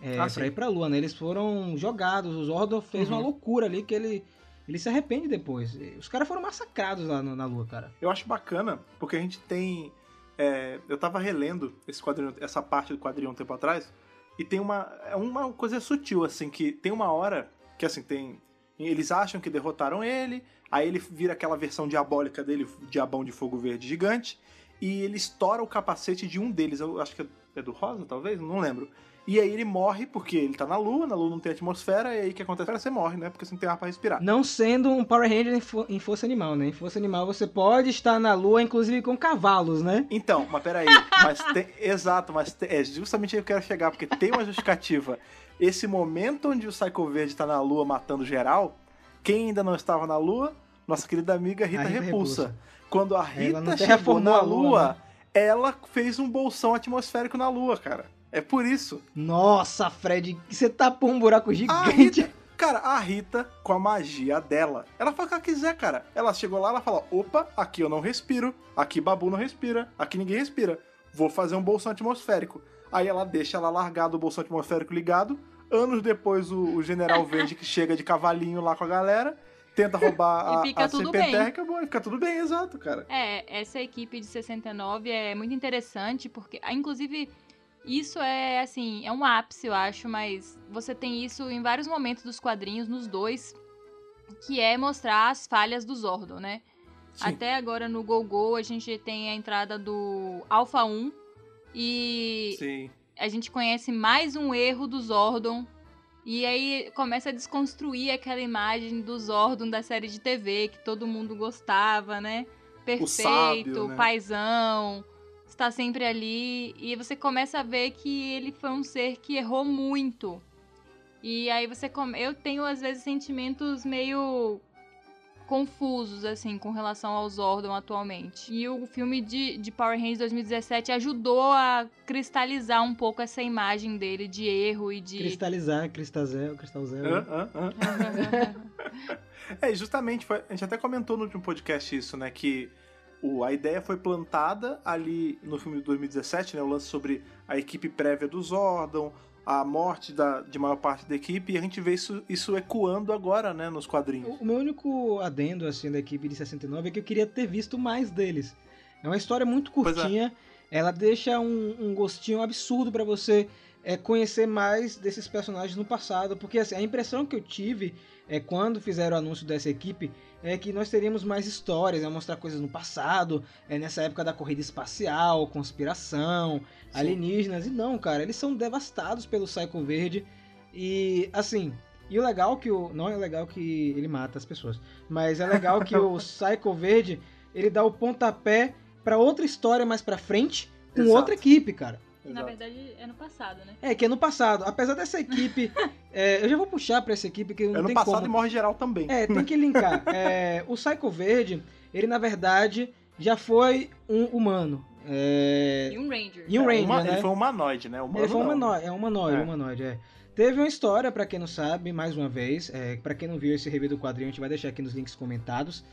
é, Ah, pra ir pra Lua, né? Eles foram jogados, o Zordon fez Uhum. uma loucura ali que ele, ele se arrepende depois. Os caras foram massacrados lá no- na Lua, cara. Eu acho bacana, porque a gente tem. É, eu tava relendo esse quadrinho, essa parte do quadrinho um tempo atrás, e tem uma. É uma coisa sutil, assim, que tem uma hora que assim, tem. Eles acham que derrotaram ele, aí ele vira aquela versão diabólica dele, diabão de fogo verde gigante, e ele estoura o capacete de um deles. Eu acho que é do Rosa, talvez? Não lembro. E aí ele morre porque ele tá na lua, na lua não tem atmosfera, e aí o que acontece? Você morre, né? Porque você não tem ar pra respirar. Não sendo um Power Ranger em, fo- em força animal, né? Em força animal você pode estar na Lua, inclusive com cavalos, né? Então, mas peraí, <laughs> mas tem, exato, mas tem- é justamente aí que eu quero chegar, porque tem uma justificativa. Esse momento onde o Psycho Verde tá na lua matando geral, quem ainda não estava na lua? Nossa querida amiga Rita, Rita Repulsa. Repulsa. Quando a Rita chegou na a lua, lua, né? ela fez um bolsão atmosférico na lua, cara. É por isso. Nossa, Fred, você tapou um buraco A gigante. Rita, cara, a Rita, com a magia dela, ela faz o que ela quiser, cara. Ela chegou lá, ela fala: opa, aqui eu não respiro, aqui babu não respira, aqui ninguém respira. Vou fazer um bolsão atmosférico. Aí ela deixa ela largado o bolsão atmosférico ligado. Anos depois, o, o General Verde que chega de cavalinho lá com a galera, tenta <laughs> roubar E a, fica a bem. e acabou. E fica tudo bem, exato, cara. É, essa equipe de 69 é muito interessante, porque, ah, inclusive, isso é, assim, é um ápice, eu acho, mas você tem isso em vários momentos dos quadrinhos, nos dois, que é mostrar as falhas do Zordon, né? Sim. Até agora no Go-Go a gente tem a entrada do Alpha 1 e Sim. a gente conhece mais um erro do Zordon. E aí começa a desconstruir aquela imagem do Zordon da série de TV que todo mundo gostava, né? Perfeito, sábio, né? paizão, está sempre ali. E você começa a ver que ele foi um ser que errou muito. E aí você come... eu tenho às vezes sentimentos meio confusos assim com relação ao Zordon atualmente. E o filme de, de Power Rangers 2017 ajudou a cristalizar um pouco essa imagem dele de erro e de Cristalizar, cristalzel, cristalzel. Hã? Hã? Hã? <laughs> É, justamente, foi- a gente até comentou no último podcast isso, né? Que o, a ideia foi plantada ali no filme de 2017, né? O lance sobre a equipe prévia do Zordon, a morte da, de maior parte da equipe, e a gente vê isso, isso ecoando agora, né? Nos quadrinhos. O meu único adendo assim da equipe de 69 é que eu queria ter visto mais deles. É uma história muito é. curtinha, ela deixa um, um gostinho absurdo pra você é, conhecer mais desses personagens no passado, porque assim, a impressão que eu tive é quando fizeram o anúncio dessa equipe é que nós teríamos mais histórias, né, mostrar coisas no passado, é, nessa época da corrida espacial, conspiração, Sim. alienígenas, e não, cara, eles são devastados pelo Psycho Verde, e assim, e o legal que o. Não é legal que ele mata as pessoas. Mas é legal que o <laughs> Psycho Verde ele dá o pontapé pra outra história mais pra frente com Exato. outra equipe, cara. Que na verdade é no passado, né? É, que é no passado. Apesar dessa equipe. <laughs> é, eu já vou puxar pra essa equipe que não É no tem passado como. e morre geral também. É, tem que linkar. <laughs> É, o Psycho Verde, ele na verdade já foi um humano. É, E um Ranger. E um É, Ranger, uma- né? Ele foi um humanoide, né? Humano Ele foi um né? humanoide, é um humanoide, É. um humanoide, é. Teve uma história, pra quem não sabe, mais uma vez, é, para quem não viu esse review do quadrinho, a gente vai deixar aqui nos links comentados,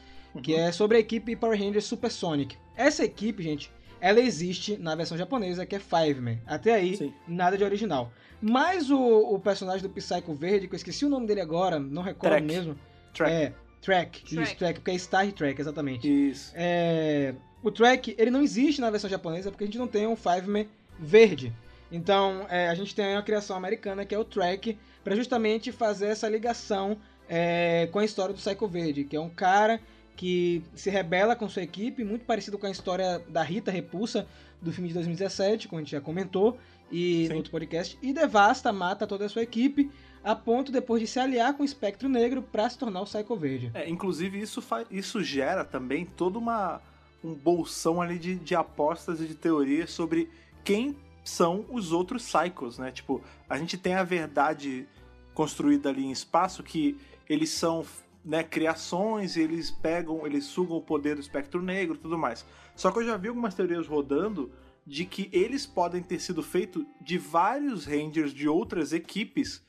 que é sobre a equipe Power Rangers Supersonic. Essa equipe, gente, ela existe na versão japonesa, que é Fiveman. Até aí, Sim. nada de original. Mas o, o personagem do Psycho Verde, que eu esqueci o nome dele agora, não recordo Trek. mesmo. Track. É, Track. Track. Isso, Track, porque é Star Trek, exatamente. Isso. É, o Track, ele não existe na versão japonesa porque a gente não tem um Fiveman verde. Então, é, a gente tem uma criação americana que é o Track, para justamente fazer essa ligação é, com a história do Psycho Verde, que é um cara que se rebela com sua equipe, muito parecido com a história da Rita Repulsa do filme de 2017, como a gente já comentou, e Sim. no outro podcast, e devasta, mata toda a sua equipe, a ponto depois de se aliar com o Espectro Negro para se tornar o Psycho Verde. É, inclusive, isso, fa- isso gera também toda uma um bolsão ali de, de apostas e de teorias sobre quem são os outros Psychos, né? Tipo, a gente tem a verdade construída ali em espaço que eles são né, criações e eles pegam, eles sugam o poder do espectro negro e tudo mais. Só que eu já vi algumas teorias rodando de que eles podem ter sido feitos de vários Rangers de outras equipes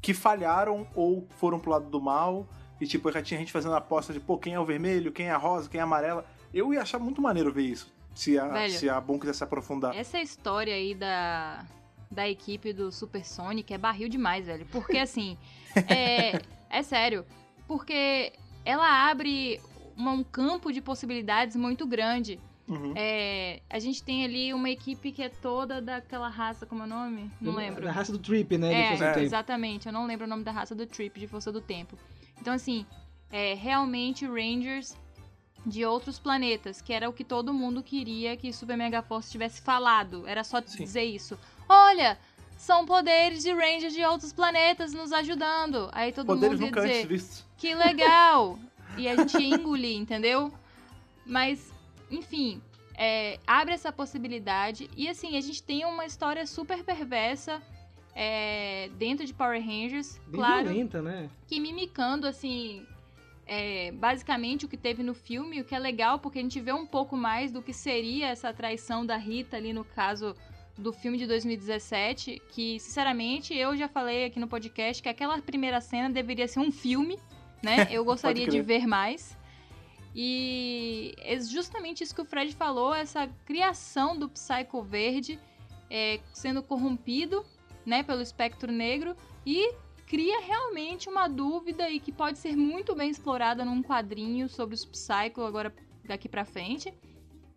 que falharam ou foram pro lado do mal. E tipo, já tinha gente fazendo aposta de pô, quem é o vermelho, quem é a rosa, quem é a amarela. Eu ia achar muito maneiro ver isso. Se a, Velho. se a Boom quisesse se aprofundar. Essa história aí da, da equipe do Super Sonic é barril demais, velho. Porque assim, <laughs> é, é sério. Porque ela abre uma- um campo de possibilidades muito grande. Uhum. É, a gente tem ali uma equipe que é toda daquela raça, como é o nome? Não lembro. Da raça do Trip, né? É, Tempo. exatamente. Eu não lembro o nome da raça do Trip de Força do Tempo. Então, assim, é realmente Rangers de outros planetas, que era o que todo mundo queria que Super Mega Force tivesse falado. Era só Sim. dizer isso. Olha, são poderes de Rangers de outros planetas nos ajudando. Aí todo Poderes mundo ia nunca dizer, antes vistos. que legal! <laughs> e a gente ia engolir, entendeu? Mas, enfim, é, abre essa possibilidade. E assim, a gente tem uma história super perversa é, dentro de Power Rangers. Bem claro violenta, né? que mimicando, assim, é, basicamente o que teve no filme, o que é legal, porque a gente vê um pouco mais do que seria essa traição da Rita ali no caso do filme de 2017, que, sinceramente, eu já falei aqui no podcast que aquela primeira cena deveria ser um filme, né? <laughs> Eu gostaria de ver mais. E é justamente isso que o Fred falou, essa criação do Psycho Verde é, sendo corrompido, né, pelo espectro negro e cria realmente uma dúvida e que pode ser muito bem explorada num quadrinho sobre os Psycho agora daqui pra frente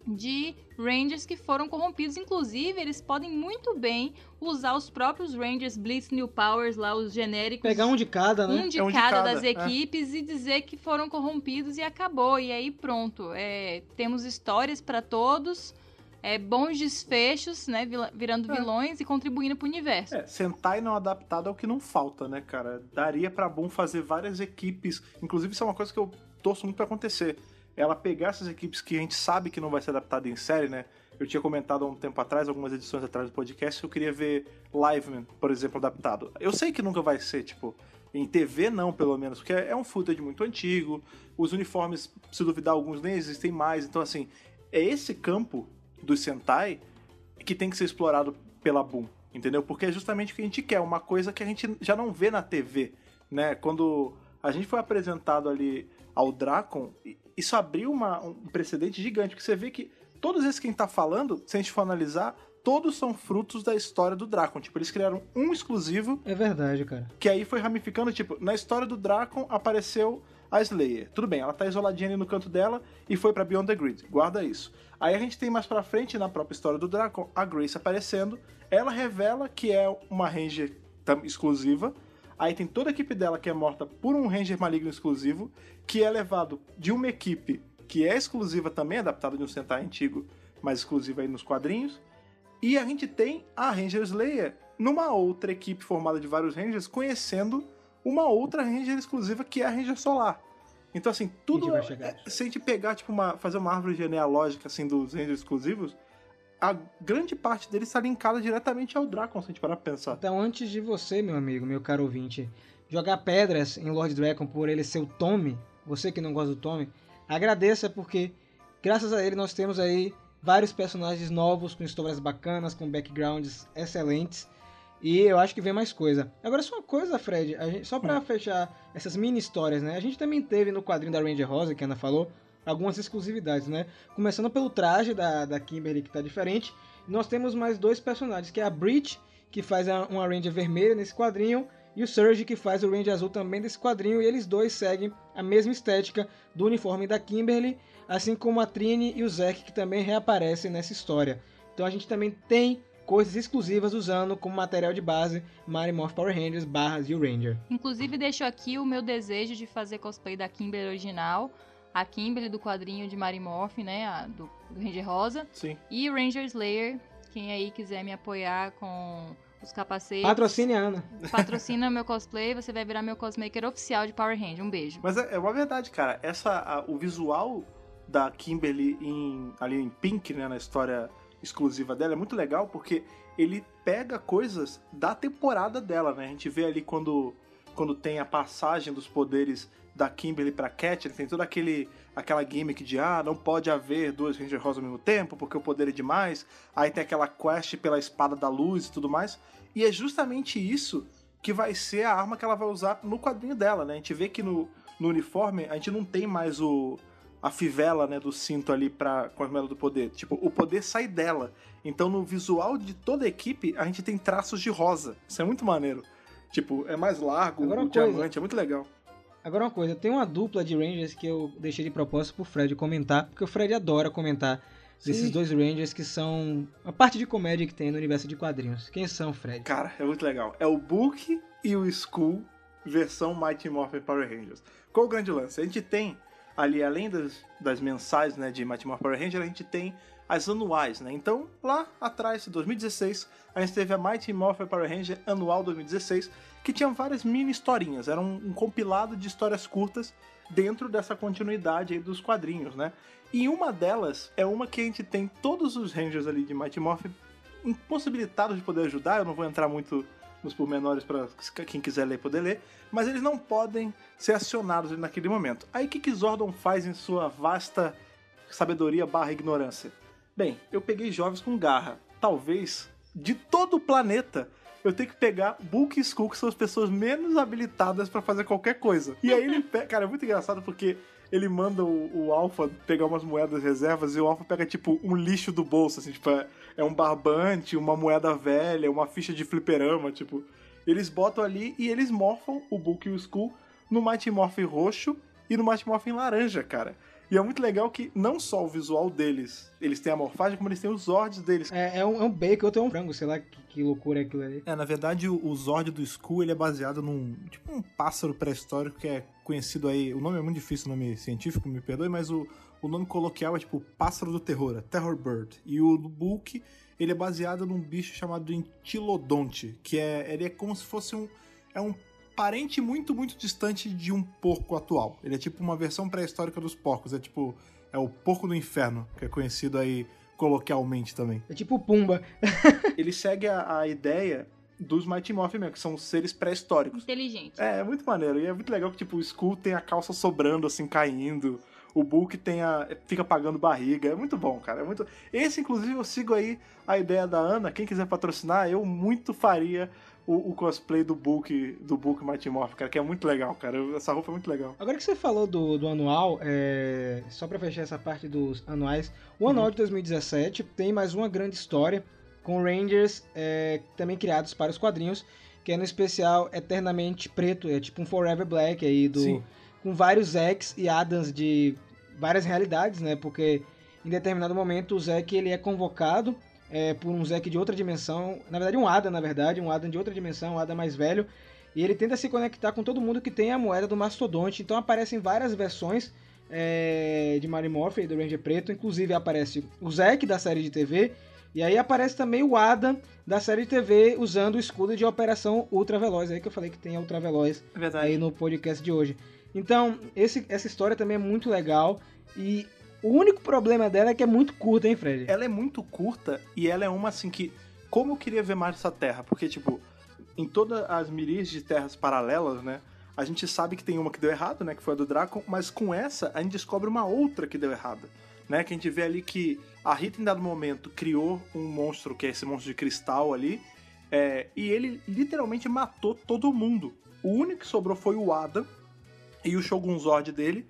de Rangers que foram corrompidos, inclusive eles podem muito bem usar os próprios Rangers Blitz New Powers lá os genéricos Pegar um de cada, né? um de É um de cada cada, das é. equipes e dizer que foram corrompidos e acabou. E aí pronto. É, temos histórias pra todos, é, bons desfechos, né? Virando É. vilões e contribuindo pro universo. É, Sentai não adaptado é o que não falta, né, cara? Daria pra Boom fazer várias equipes. Inclusive, isso é uma coisa que eu torço muito pra acontecer. Ela pegar essas equipes que a gente sabe que não vai ser adaptada em série, né? Eu tinha comentado há um tempo atrás, algumas edições atrás do podcast, que eu queria ver Liveman, por exemplo, adaptado. Eu sei que nunca vai ser, tipo, em TV não, pelo menos, porque é um footage muito antigo, os uniformes, se duvidar, alguns nem existem mais. Então, assim, é esse campo do Sentai que tem que ser explorado pela Boom, entendeu? Porque é justamente o que a gente quer, uma coisa que a gente já não vê na TV, né? Quando a gente foi apresentado ali ao Dracon, isso abriu uma- um precedente gigante, porque você vê que todos esses que a gente tá falando, se a gente for analisar, todos são frutos da história do Dracon. Tipo, eles criaram um exclusivo É verdade, cara. que aí foi ramificando, tipo, na história do Dracon apareceu a Slayer. Tudo bem, ela tá isoladinha ali no canto dela e foi pra Beyond the Grid. Guarda isso. Aí a gente tem mais pra frente, na própria história do Dracon, a Grace aparecendo. Ela revela que é uma Ranger exclusiva. Aí tem toda a equipe dela que é morta por um Ranger maligno exclusivo, que é levado de uma equipe que é exclusiva também, adaptada de um Sentai antigo, mas exclusiva aí nos quadrinhos. E a gente tem a Ranger Slayer numa outra equipe formada de vários Rangers, conhecendo uma outra Ranger exclusiva que é a Ranger Solar. Então, assim, tudo. vai chegar. é- se a gente pegar, tipo, uma, fazer uma árvore genealógica assim, dos Rangers exclusivos, a grande parte deles está linkada diretamente ao Dracon, se a gente parar pra pensar. Então, antes de você, meu amigo, meu caro ouvinte, jogar pedras em Lord Dragon por ele ser o Tommy, você que não gosta do Tommy, agradeça porque, graças a ele, nós temos aí vários personagens novos, com histórias bacanas, com backgrounds excelentes. E eu acho que vem mais coisa. Agora, só uma coisa, Fred, a gente- só pra fechar essas mini histórias, né? A gente também teve no quadrinho da Ranger Rosa, que a Ana falou, algumas exclusividades, né? Começando pelo traje da, da Kimberly, que tá diferente. Nós temos mais dois personagens, que é a Breach, que faz uma Ranger vermelha nesse quadrinho, e o Surge, que faz o Ranger azul também desse quadrinho, e eles dois seguem a mesma estética do uniforme da Kimberly, assim como a Trini e o Zack, que também reaparecem nessa história. Então a gente também tem coisas exclusivas usando como material de base Mighty Morph Power Rangers barras Zeo Ranger. Inclusive, deixo aqui o meu desejo de fazer cosplay da Kimberly original, a Kimberly do quadrinho de Marimorph, né, a do, do Ranger Rosa, Sim. e o Ranger Slayer, quem aí quiser me apoiar com os capacetes. Patrocine a Ana. Patrocina meu cosplay, você vai virar meu cosmaker oficial de Power Ranger. Um beijo. Mas é, é uma verdade, cara. Essa, a- o visual da Kimberly em, ali em Pink, né, na história exclusiva dela, é muito legal porque ele pega coisas da temporada dela, né? A gente vê ali quando, quando tem a passagem dos poderes da Kimberly pra Cat, ele tem toda aquele, aquela gimmick de ah, não pode haver duas Ranger Rosa ao mesmo tempo porque o poder é demais. Aí tem aquela quest pela espada da luz e tudo mais. E é justamente isso que vai ser a arma que ela vai usar no quadrinho dela, né? A gente vê que no, no uniforme a gente não tem mais o a fivela, né, do cinto ali para com as melas do poder. Tipo, o poder sai dela. Então no visual de toda a equipe a gente tem traços de rosa. Isso é muito maneiro. Tipo, é mais largo, Agora o coisa. diamante, é muito legal. Agora uma coisa, tem uma dupla de Rangers que eu deixei de propósito pro Fred comentar, porque o Fred adora comentar desses Sim. dois Rangers que são a parte de comédia que tem no universo de quadrinhos. Quem são, Fred? Cara, é muito legal. É o Book e o Skull versão Mighty Morphin Power Rangers. Qual o grande lance? A gente tem ali, além das, das mensais né, de Mighty Morphin Power Ranger, a gente tem as anuais, né? Então, lá atrás, em 2016, a gente teve a Mighty Morphin Power Ranger anual 2016, que tinha várias mini historinhas. Era um, um compilado de histórias curtas dentro dessa continuidade dos quadrinhos, né? E uma delas é uma que a gente tem todos os Rangers ali de Mighty Morphin impossibilitados de poder ajudar. Eu não vou entrar muito nos pormenores para quem quiser ler poder ler, mas eles não podem ser acionados naquele momento. Aí o que, que Zordon faz em sua vasta sabedoria barra ignorância? Bem, eu peguei jovens com garra. Talvez, de todo o planeta, eu tenho que pegar Book e Skull, que são as pessoas menos habilitadas para fazer qualquer coisa. E aí ele pega. Cara, é muito engraçado porque ele manda o, o Alpha pegar umas moedas reservas e o Alpha pega, tipo, um lixo do bolso, assim, tipo, é, é um barbante, uma moeda velha, uma ficha de fliperama, tipo. Eles botam ali e eles morfam o Book e o Skull no Mighty Morphin roxo e no Mighty Morphin laranja, cara. E é muito legal que não só o visual deles, eles têm a morfagem, como eles têm os Zords deles. É, é um, é um bacon, outro é um frango, sei lá que, que loucura é aquilo ali. É, na verdade, o, o Zord do Skull ele é baseado num. Tipo um pássaro pré-histórico que é conhecido aí. O nome é muito difícil, o nome científico, me perdoe, mas o, o nome coloquial é tipo pássaro do terror, é Terror Bird. E o Bulk, ele é baseado num bicho chamado Entilodonte, que é. Ele é como se fosse um. É um parente muito, muito distante de um porco atual. Ele é tipo uma versão pré-histórica dos porcos. É tipo. É o porco do inferno, que é conhecido aí coloquialmente também. É tipo Pumba. <laughs> Ele segue a, a ideia dos Mighty Morphin mesmo, que são seres pré-históricos. Inteligente. É, é muito maneiro. E é muito legal que, tipo, o Skull tem a calça sobrando, assim, caindo. O Bulk tem a. fica pagando barriga. É muito bom, cara. É muito. Esse, inclusive, eu sigo aí a ideia da Ana. Quem quiser patrocinar, eu muito faria o, o cosplay do Bulk, do Bulk Mighty Morph, cara, que é muito legal, cara. Essa roupa é muito legal. Agora que você falou do, do anual, é, só pra fechar essa parte dos anuais, o anual de 2017 tem mais uma grande história com Rangers é, também criados para os quadrinhos, que é no especial Eternamente Preto, é tipo um Forever Black aí, do, Sim. com vários Zex e Adams de várias realidades, né? Porque em determinado momento o Zek ele é convocado é, por um Zek de outra dimensão, na verdade um Adam, na verdade, um Adam de outra dimensão, um Adam mais velho, e ele tenta se conectar com todo mundo que tem a moeda do Mastodonte. Então aparecem várias versões é, de Mary Morphy e do Ranger Preto. Inclusive aparece o Zack da série de TV. E aí aparece também o Adam da série de TV usando o escudo de Operação Ultra Veloz. Aí que eu falei que tem a Ultra Veloz É aí no podcast de hoje. Então, esse, essa história também é muito legal. E o único problema dela é que é muito curta, hein, Fred? Ela é muito curta e ela é uma assim que. Como eu queria ver mais essa terra? Porque, tipo, em todas as miríades de terras paralelas, né? A gente sabe que tem uma que deu errado, né? Que foi a do Draco, mas com essa a gente descobre uma outra que deu errado. Né? Que a gente vê ali que a Rita, em dado momento, criou um monstro, que é esse monstro de cristal ali, é, e ele literalmente matou todo mundo. O único que sobrou foi o Adam e o Shogun Zord dele.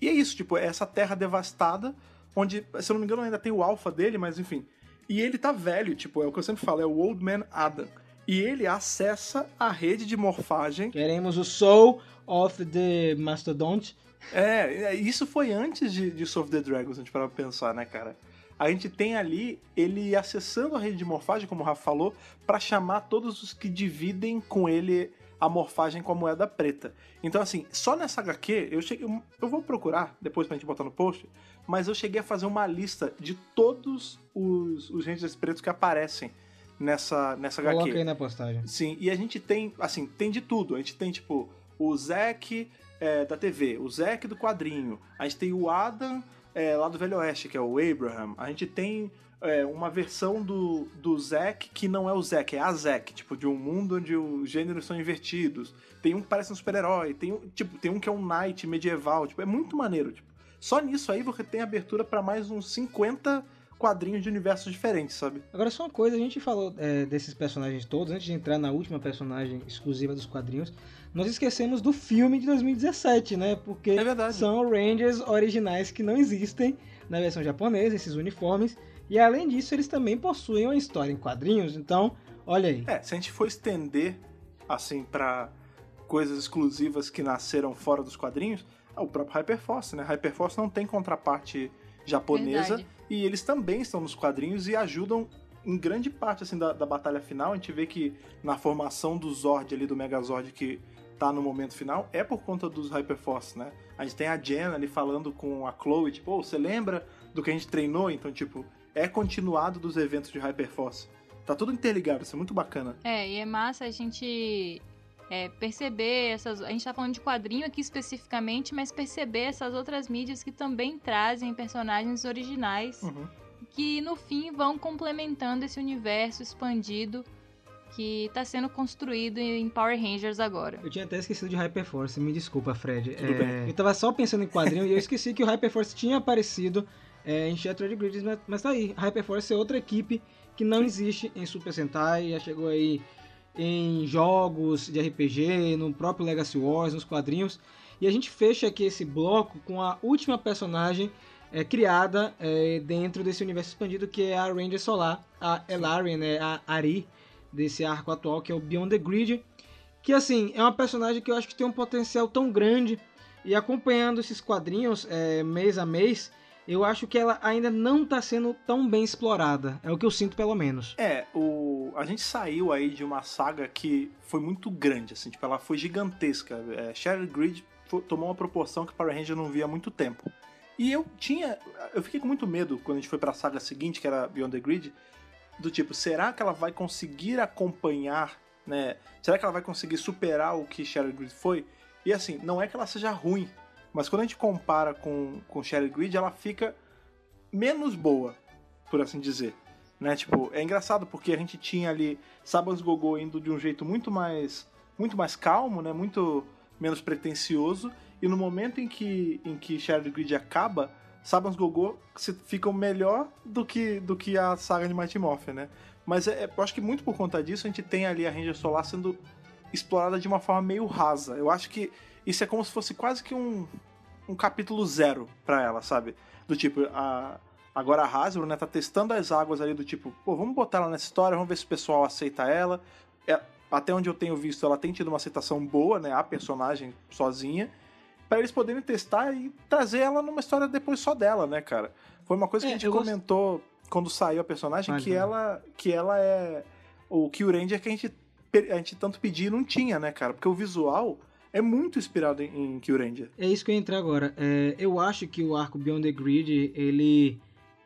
E é isso, tipo, é essa terra devastada, onde, se eu não me engano, ainda tem o alfa dele, mas enfim. E ele tá velho, tipo, é o que eu sempre falo, é o Old Man Adam. E ele acessa a rede de morfagem. Queremos o Soul of the Mastodont. É, é, isso foi antes de, de Soul of the Dragons, a gente parar pra pensar, né, cara? A gente tem ali ele acessando a rede de morfagem, como o Rafa falou, pra chamar todos os que dividem com ele a morfagem com a moeda preta. Então, assim, só nessa HQ, eu cheguei. Eu vou procurar depois pra gente botar no post, mas eu cheguei a fazer uma lista de todos os, os Rangers pretos que aparecem nessa, nessa Coloca HQ. aí na postagem. Sim, e a gente tem, assim, tem de tudo. A gente tem, tipo, o Zack é, da TV, o Zack do quadrinho, a gente tem o Adam é, lá do Velho Oeste, que é o Abraham, a gente tem é, uma versão do, do Zack que não é o Zack, é a Zack, tipo, de um mundo onde os gêneros são invertidos. Tem um que parece um super-herói, tem, um, tipo, tem um que é um knight medieval, tipo, é muito maneiro, tipo. Só nisso aí você tem abertura pra mais uns 50 quadrinhos de universos diferentes, sabe? Agora, só uma coisa, a gente falou é, desses personagens todos, antes de entrar na última personagem exclusiva dos quadrinhos, nós esquecemos do filme de 2017, né? Porque É são Rangers originais que não existem na versão japonesa, esses uniformes. E além disso, eles também possuem uma história em quadrinhos, então, olha aí. É, se a gente for estender, assim, pra coisas exclusivas que nasceram fora dos quadrinhos, é o próprio Hyperforce, né? Hyperforce não tem contraparte japonesa Verdade. E eles também estão nos quadrinhos e ajudam em grande parte, assim, da, da batalha final. A gente vê que na formação do Zord ali, do Megazord que tá no momento final, é por conta dos Hyperforce, né? A gente tem a Jen ali falando com a Chloe, tipo, "Ô, você lembra do que a gente treinou? Então, tipo, é continuado dos eventos de Hyperforce. Tá tudo interligado, isso é muito bacana. É, e é massa a gente é, perceber essas. A gente tá falando de quadrinho aqui especificamente, mas perceber essas outras mídias que também trazem personagens originais Uhum. que no fim vão complementando esse universo expandido que tá sendo construído em Power Rangers agora. Eu tinha até esquecido de Hyperforce, me desculpa, Fred. Tudo É, bem. Eu tava só pensando em quadrinho e eu esqueci que o Hyperforce tinha aparecido é, em Shattered Grids, mas, mas tá aí. Hyperforce é outra equipe que não existe em Super Sentai, já chegou aí em jogos de RPG, no próprio Legacy Wars, nos quadrinhos. E a gente fecha aqui esse bloco com a última personagem é, criada é, dentro desse universo expandido, que é a Ranger Solar, a Elarian, né, a Ari, desse arco atual, que é o Beyond the Grid. Que assim, é uma personagem que eu acho que tem um potencial tão grande. E acompanhando esses quadrinhos é, mês a mês, eu acho que ela ainda não está sendo tão bem explorada. É o que eu sinto, pelo menos. É, o... a gente saiu aí de uma saga que foi muito grande, assim, tipo, ela foi gigantesca. É, Shattered Grid tomou uma proporção que Power Ranger não via há muito tempo. E eu tinha. Eu fiquei com muito medo quando a gente foi pra saga seguinte, que era Beyond the Grid, do tipo, será que ela vai conseguir acompanhar, né? Será que ela vai conseguir superar o que Shattered Grid foi? E assim, não é que ela seja ruim, mas quando a gente compara com, com Shattered Grid, ela fica menos boa, por assim dizer. Né? Tipo, é engraçado porque a gente tinha ali Sabans Gogô indo de um jeito muito mais muito mais calmo, né? Muito menos pretensioso, e no momento em que em que Shattered Grid acaba, Sabans Gogô ficam melhor do que do que a saga de Mighty Morphin, né? Mas é, eu acho que muito por conta disso a gente tem ali a Ranger Solar sendo explorada de uma forma meio rasa. Eu acho que isso é como se fosse quase que um, um capítulo zero pra ela, sabe? Do tipo, a, agora a Hasbro, né, tá testando as águas ali do tipo, pô, vamos botar ela nessa história, vamos ver se o pessoal aceita ela. É, até onde eu tenho visto, ela tem tido uma aceitação boa, né, a personagem sozinha, Pra eles poderem testar e trazer ela numa história depois só dela, né, cara? Foi uma coisa que É, a gente gost- comentou quando saiu a personagem, Vale, que vale. ela que ela é o Kill Ranger que a gente, a gente tanto pedia e não tinha, né, cara? Porque o visual é muito inspirado em, em Kill Ranger. É isso que eu ia entrar agora. É, eu acho que o arco Beyond the Grid, ele,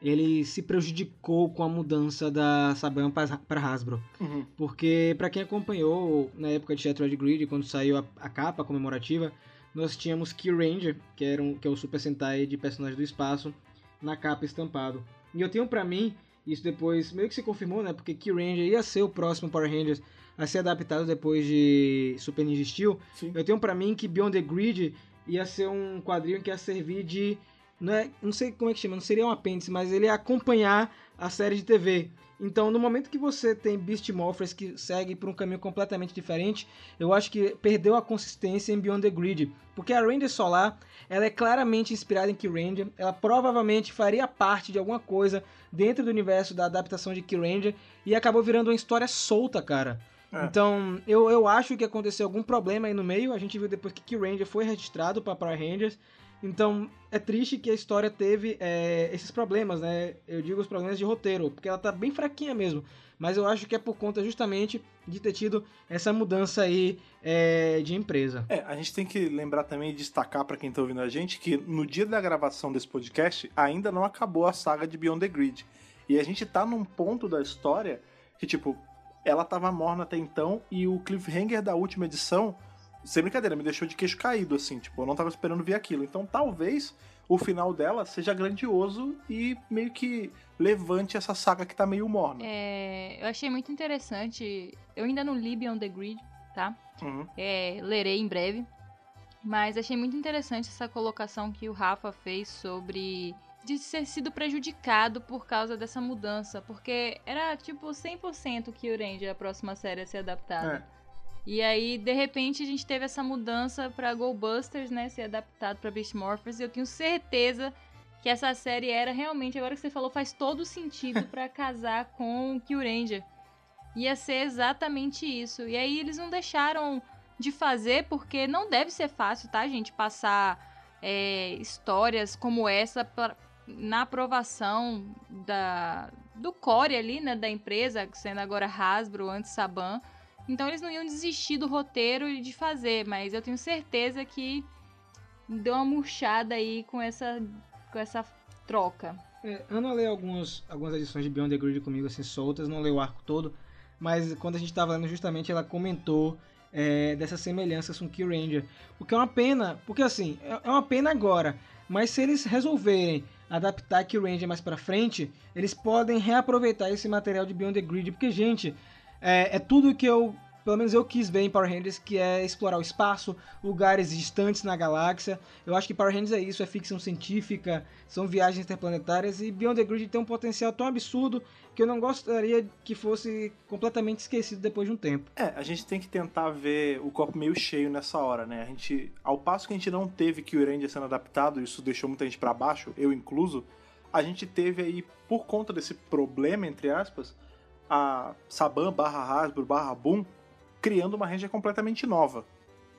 ele se prejudicou com a mudança da Saban para Hasbro. Uhum. Porque, pra quem acompanhou na época de Shattered Grid, quando saiu a, a capa comemorativa, nós tínhamos Key Ranger, que, era um, que é o Super Sentai de personagem do espaço, na capa estampado. E eu tenho pra mim, isso depois meio que se confirmou, né? Porque Key Ranger ia ser o próximo Power Rangers a ser adaptado depois de Super Ninja Steel. Sim. Eu tenho pra mim que Beyond the Grid ia ser um quadrinho que ia servir de não, é, não sei como é que chama, não seria um apêndice, mas ele é acompanhar a série de TV. Então, no momento que você tem Beast Morphers que segue por um caminho completamente diferente, eu acho que perdeu a consistência em Beyond the Grid. Porque a Ranger Solar, ela é claramente inspirada em Kyranger, ela provavelmente faria parte de alguma coisa dentro do universo da adaptação de Kyranger e acabou virando uma história solta, cara. É. Então, eu, eu acho que aconteceu algum problema aí no meio. A gente viu depois que Kyranger foi registrado para Power Rangers. Então, é triste que a história teve é, esses problemas, né? Eu digo os problemas de roteiro, porque ela tá bem fraquinha mesmo. Mas eu acho que é por conta justamente de ter tido essa mudança aí é, de empresa. É, a gente tem que lembrar também e destacar pra quem tá ouvindo a gente que no dia da gravação desse podcast ainda não acabou a saga de Beyond the Grid. E a gente tá num ponto da história que, tipo, ela tava morna até então e o cliffhanger da última edição, sem brincadeira, me deixou de queixo caído, assim, tipo, eu não tava esperando ver aquilo. Então talvez o final dela seja grandioso e meio que levante essa saga que tá meio morna. É, eu achei muito interessante. Eu ainda não li Beyond the Grid, tá? Uhum. É, lerei em breve. Mas achei muito interessante essa colocação que o Rafa fez sobre de ter sido prejudicado por causa dessa mudança. Porque era tipo 100% que o Ranger, a próxima série, a ser adaptada. É. E aí, de repente, a gente teve essa mudança pra Go Busters, né? Ser adaptado pra Beast Morphers. E eu tenho certeza que essa série era realmente, agora que você falou, faz todo sentido pra <laughs> casar com o Kyuranger. Ia ser exatamente isso. E aí eles não deixaram de fazer, porque não deve ser fácil, tá, gente? Passar é, histórias como essa pra- na aprovação da, do core ali, né? Da empresa, sendo agora Hasbro, antes Saban. Então eles não iam desistir do roteiro e de fazer, mas eu tenho certeza que deu uma murchada aí com essa, com essa troca. É, eu não leio alguns, algumas edições de Beyond the Grid comigo assim soltas, não leio o arco todo, mas quando a gente tava lendo justamente ela comentou é, dessas semelhanças com Kill Ranger. O que é uma pena, porque assim, é é uma pena agora, mas se eles resolverem adaptar Kill Ranger mais pra frente, eles podem reaproveitar esse material de Beyond the Grid, porque gente, é, é tudo que eu, pelo menos eu quis ver em Power Rangers, que é explorar o espaço, lugares distantes na galáxia. Eu acho que Power Rangers é isso, é ficção científica, são viagens interplanetárias e Beyond the Grid tem um potencial tão absurdo que eu não gostaria que fosse completamente esquecido depois de um tempo. É, a gente tem que tentar ver o copo meio cheio nessa hora, né? A gente, ao passo que a gente não teve que o Ranger sendo adaptado, isso deixou muita gente pra baixo, eu incluso, a gente teve aí, por conta desse problema, entre aspas, a Saban barra Hasbro barra Boom criando uma Ranger completamente nova.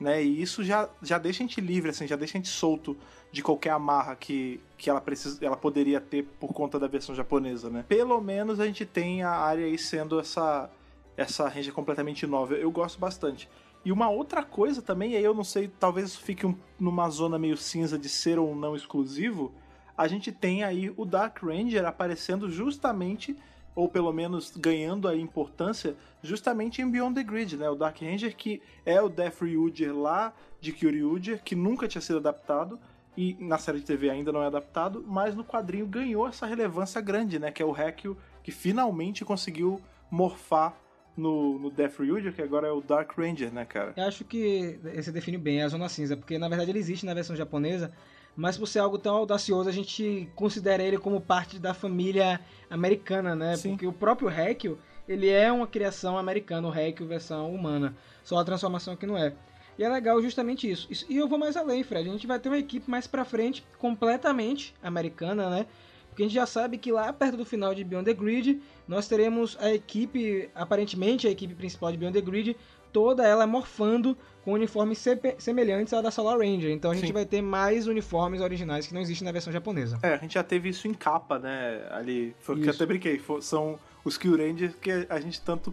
Né? E isso já, já deixa a gente livre, assim, já deixa a gente solto de qualquer amarra que, que ela, precisa, ela poderia ter por conta da versão japonesa, né? Pelo menos a gente tem a área aí sendo essa, essa Ranger completamente nova. Eu gosto bastante. E uma outra coisa também, aí eu não sei, talvez isso fique um- numa zona meio cinza de ser ou não exclusivo, a gente tem aí o Dark Ranger aparecendo justamente, ou pelo menos ganhando a importância, justamente em Beyond the Grid, né? O Dark Ranger que é o Death Ryuger lá de Kyoryuger, que nunca tinha sido adaptado, e na série de TV ainda não é adaptado, mas no quadrinho ganhou essa relevância grande, né? Que é o Hekyu que finalmente conseguiu morfar no, no Death Ryuger, que agora é o Dark Ranger, né, cara? Eu acho que você define bem a zona cinza, porque na verdade ele existe na versão japonesa, mas por ser algo tão audacioso, a gente considera ele como parte da família americana, né? Sim. Porque o próprio Hekyu, ele é uma criação americana, o Hekyu versão humana, só a transformação que não é. E é legal justamente isso. Isso- E eu vou mais além, Fred. A gente vai ter uma equipe mais pra frente, completamente americana, né? Porque a gente já sabe que lá perto do final de Beyond the Grid, nós teremos a equipe, aparentemente a equipe principal de Beyond the Grid, toda ela morfando com uniformes semelhantes à da Solar Ranger. Então a gente Sim. vai ter mais uniformes originais que não existem na versão japonesa. É, a gente já teve isso em capa, né? Ali. Foi o que eu Isso. até brinquei. fo- São os Kill Rangers que a gente tanto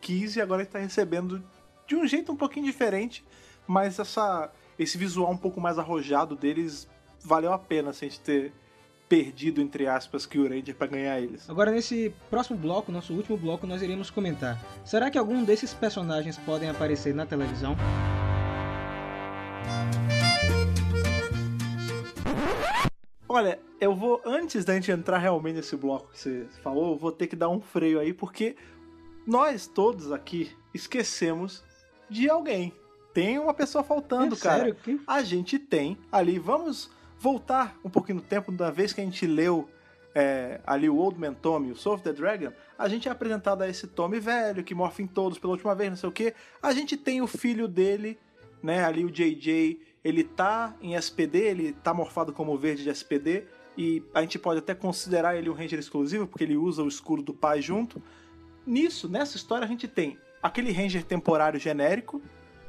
quis e agora está recebendo de um jeito um pouquinho diferente. Mas essa, esse visual um pouco mais arrojado deles valeu a pena assim, a gente ter perdido, entre aspas, Kill Ranger pra ganhar eles. Agora, nesse próximo bloco, nosso último bloco, nós iremos comentar: será que algum desses personagens podem aparecer na televisão? Olha, eu vou, antes da gente entrar realmente nesse bloco que você falou, eu vou ter que dar um freio aí, porque nós todos aqui esquecemos de alguém. Tem uma pessoa faltando, É cara. sério? Que- A gente tem ali, vamos voltar um pouquinho no tempo, da vez que a gente leu é, ali o Old Man Tommy, o Soul of the Dragon, a gente é apresentado a esse Tommy velho, que morfe em todos pela última vez, não sei o que. A gente tem o filho dele, né, ali o JJ, ele tá em SPD, ele tá morfado como verde de SPD, e a gente pode até considerar ele um Ranger exclusivo, porque ele usa o escudo do pai junto. Nisso, nessa história, a gente tem aquele Ranger temporário genérico,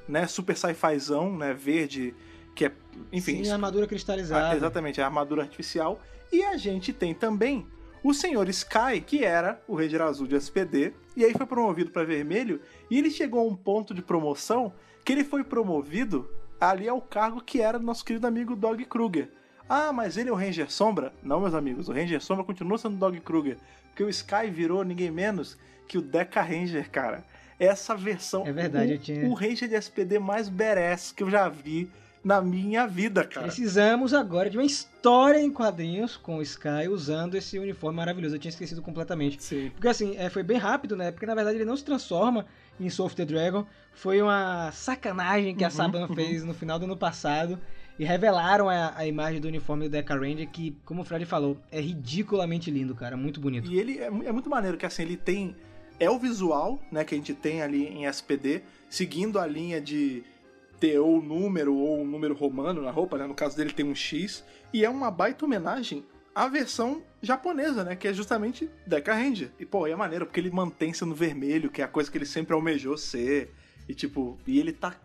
né, super sci-fizão, né, verde, que é, enfim... Sim, armadura cristalizada. Ah, exatamente, a armadura artificial. E a gente tem também o Senhor Sky, que era o Ranger Azul de SPD, e aí foi promovido para vermelho, e ele chegou a um ponto de promoção que ele foi promovido ali ao cargo que era do nosso querido amigo Dog Kruger. Ah, mas ele é o Ranger Sombra? Não, meus amigos, o Ranger Sombra continua sendo Dog Kruger, porque o Sky virou ninguém menos que o Deca Ranger, cara. Essa versão, É verdade, o, eu tinha- o Ranger de SPD mais badass que eu já vi na minha vida, cara. Precisamos agora de uma história em quadrinhos com o Sky usando esse uniforme maravilhoso. Eu tinha esquecido completamente. Sim. Porque assim, é, foi bem rápido, né? Porque na verdade ele não se transforma em Soul of the Dragon. Foi uma sacanagem que a Uhum, Saban uhum. <laughs> fez no final do ano passado. E revelaram a, a imagem do uniforme do Deca Ranger, que, como o Fred falou, é ridiculamente lindo, cara. Muito bonito. E ele é, é muito maneiro, que assim, ele tem. É o visual, né, que a gente tem ali em SPD, seguindo a linha de ter ou número ou um número romano na roupa, né? No caso dele tem um X. E é uma baita homenagem à versão japonesa, né? Que é justamente Deca Ranger. E, pô, e é maneiro, porque ele mantém sendo vermelho, que é a coisa que ele sempre almejou ser. E, tipo, e ele tá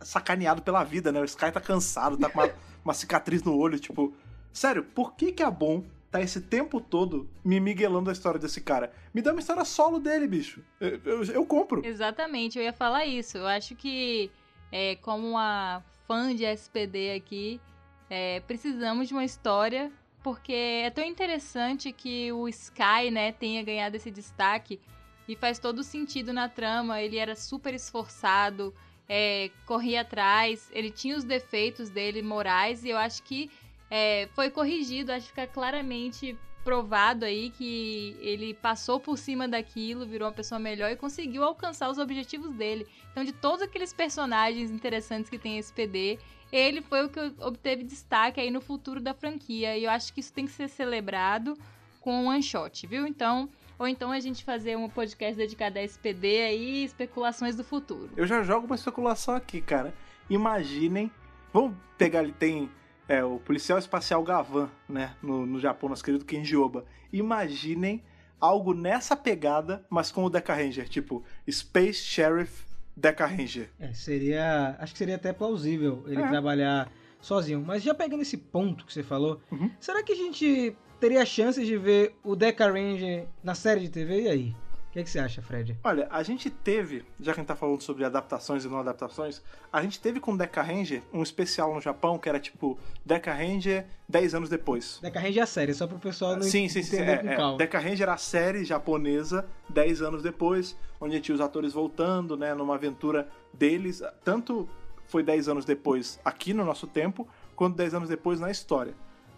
sacaneado pela vida, né? O Sky tá cansado, tá com uma, <laughs> uma cicatriz no olho, tipo. Sério, por que que a Bom tá esse tempo todo me miguelando a história desse cara? Me dá uma história solo dele, bicho. Eu, eu, eu compro. Exatamente, eu ia falar isso. Eu acho que, é, como uma fã de SPD aqui, é, precisamos de uma história, porque é tão interessante que o Sky, né, tenha ganhado esse destaque e faz todo sentido na trama. Ele era super esforçado, é, corria atrás, ele tinha os defeitos dele morais e eu acho que é, foi corrigido, acho que fica claramente provado aí que ele passou por cima daquilo, virou uma pessoa melhor e conseguiu alcançar os objetivos dele. Então, de todos aqueles personagens interessantes que tem esse PD, ele foi o que obteve destaque aí no futuro da franquia. E eu acho que isso tem que ser celebrado com um one shot, viu? Então, ou então a gente fazer um podcast dedicado a SPD aí, especulações do futuro. Eu já jogo uma especulação aqui, cara. Imaginem. Vamos pegar ali, tem é, o policial espacial Gavan, né? No, no Japão, nosso querido Kenji Oba. Imaginem algo nessa pegada, mas com o Deca Ranger. Tipo, Space Sheriff Deca Ranger. É, seria. Acho que seria até plausível ele É. trabalhar sozinho. Mas já pegando esse ponto que você falou, Uhum. será que a gente teria chances de ver o Deca Ranger na série de TV? E aí? O que, é que você acha, Fred? Olha, a gente teve, já que a gente tá falando sobre adaptações e não adaptações, a gente teve com Deca Ranger um especial no Japão que era tipo Deca Ranger 10 anos depois. Deca Ranger é a série, só pro pessoal não Sim, sim, sim. entender É, com é. calma. Deca Ranger era a série japonesa 10 anos depois, onde tinha os atores voltando, né, numa aventura deles. Tanto foi 10 anos depois aqui no nosso tempo, quanto 10 anos depois na história.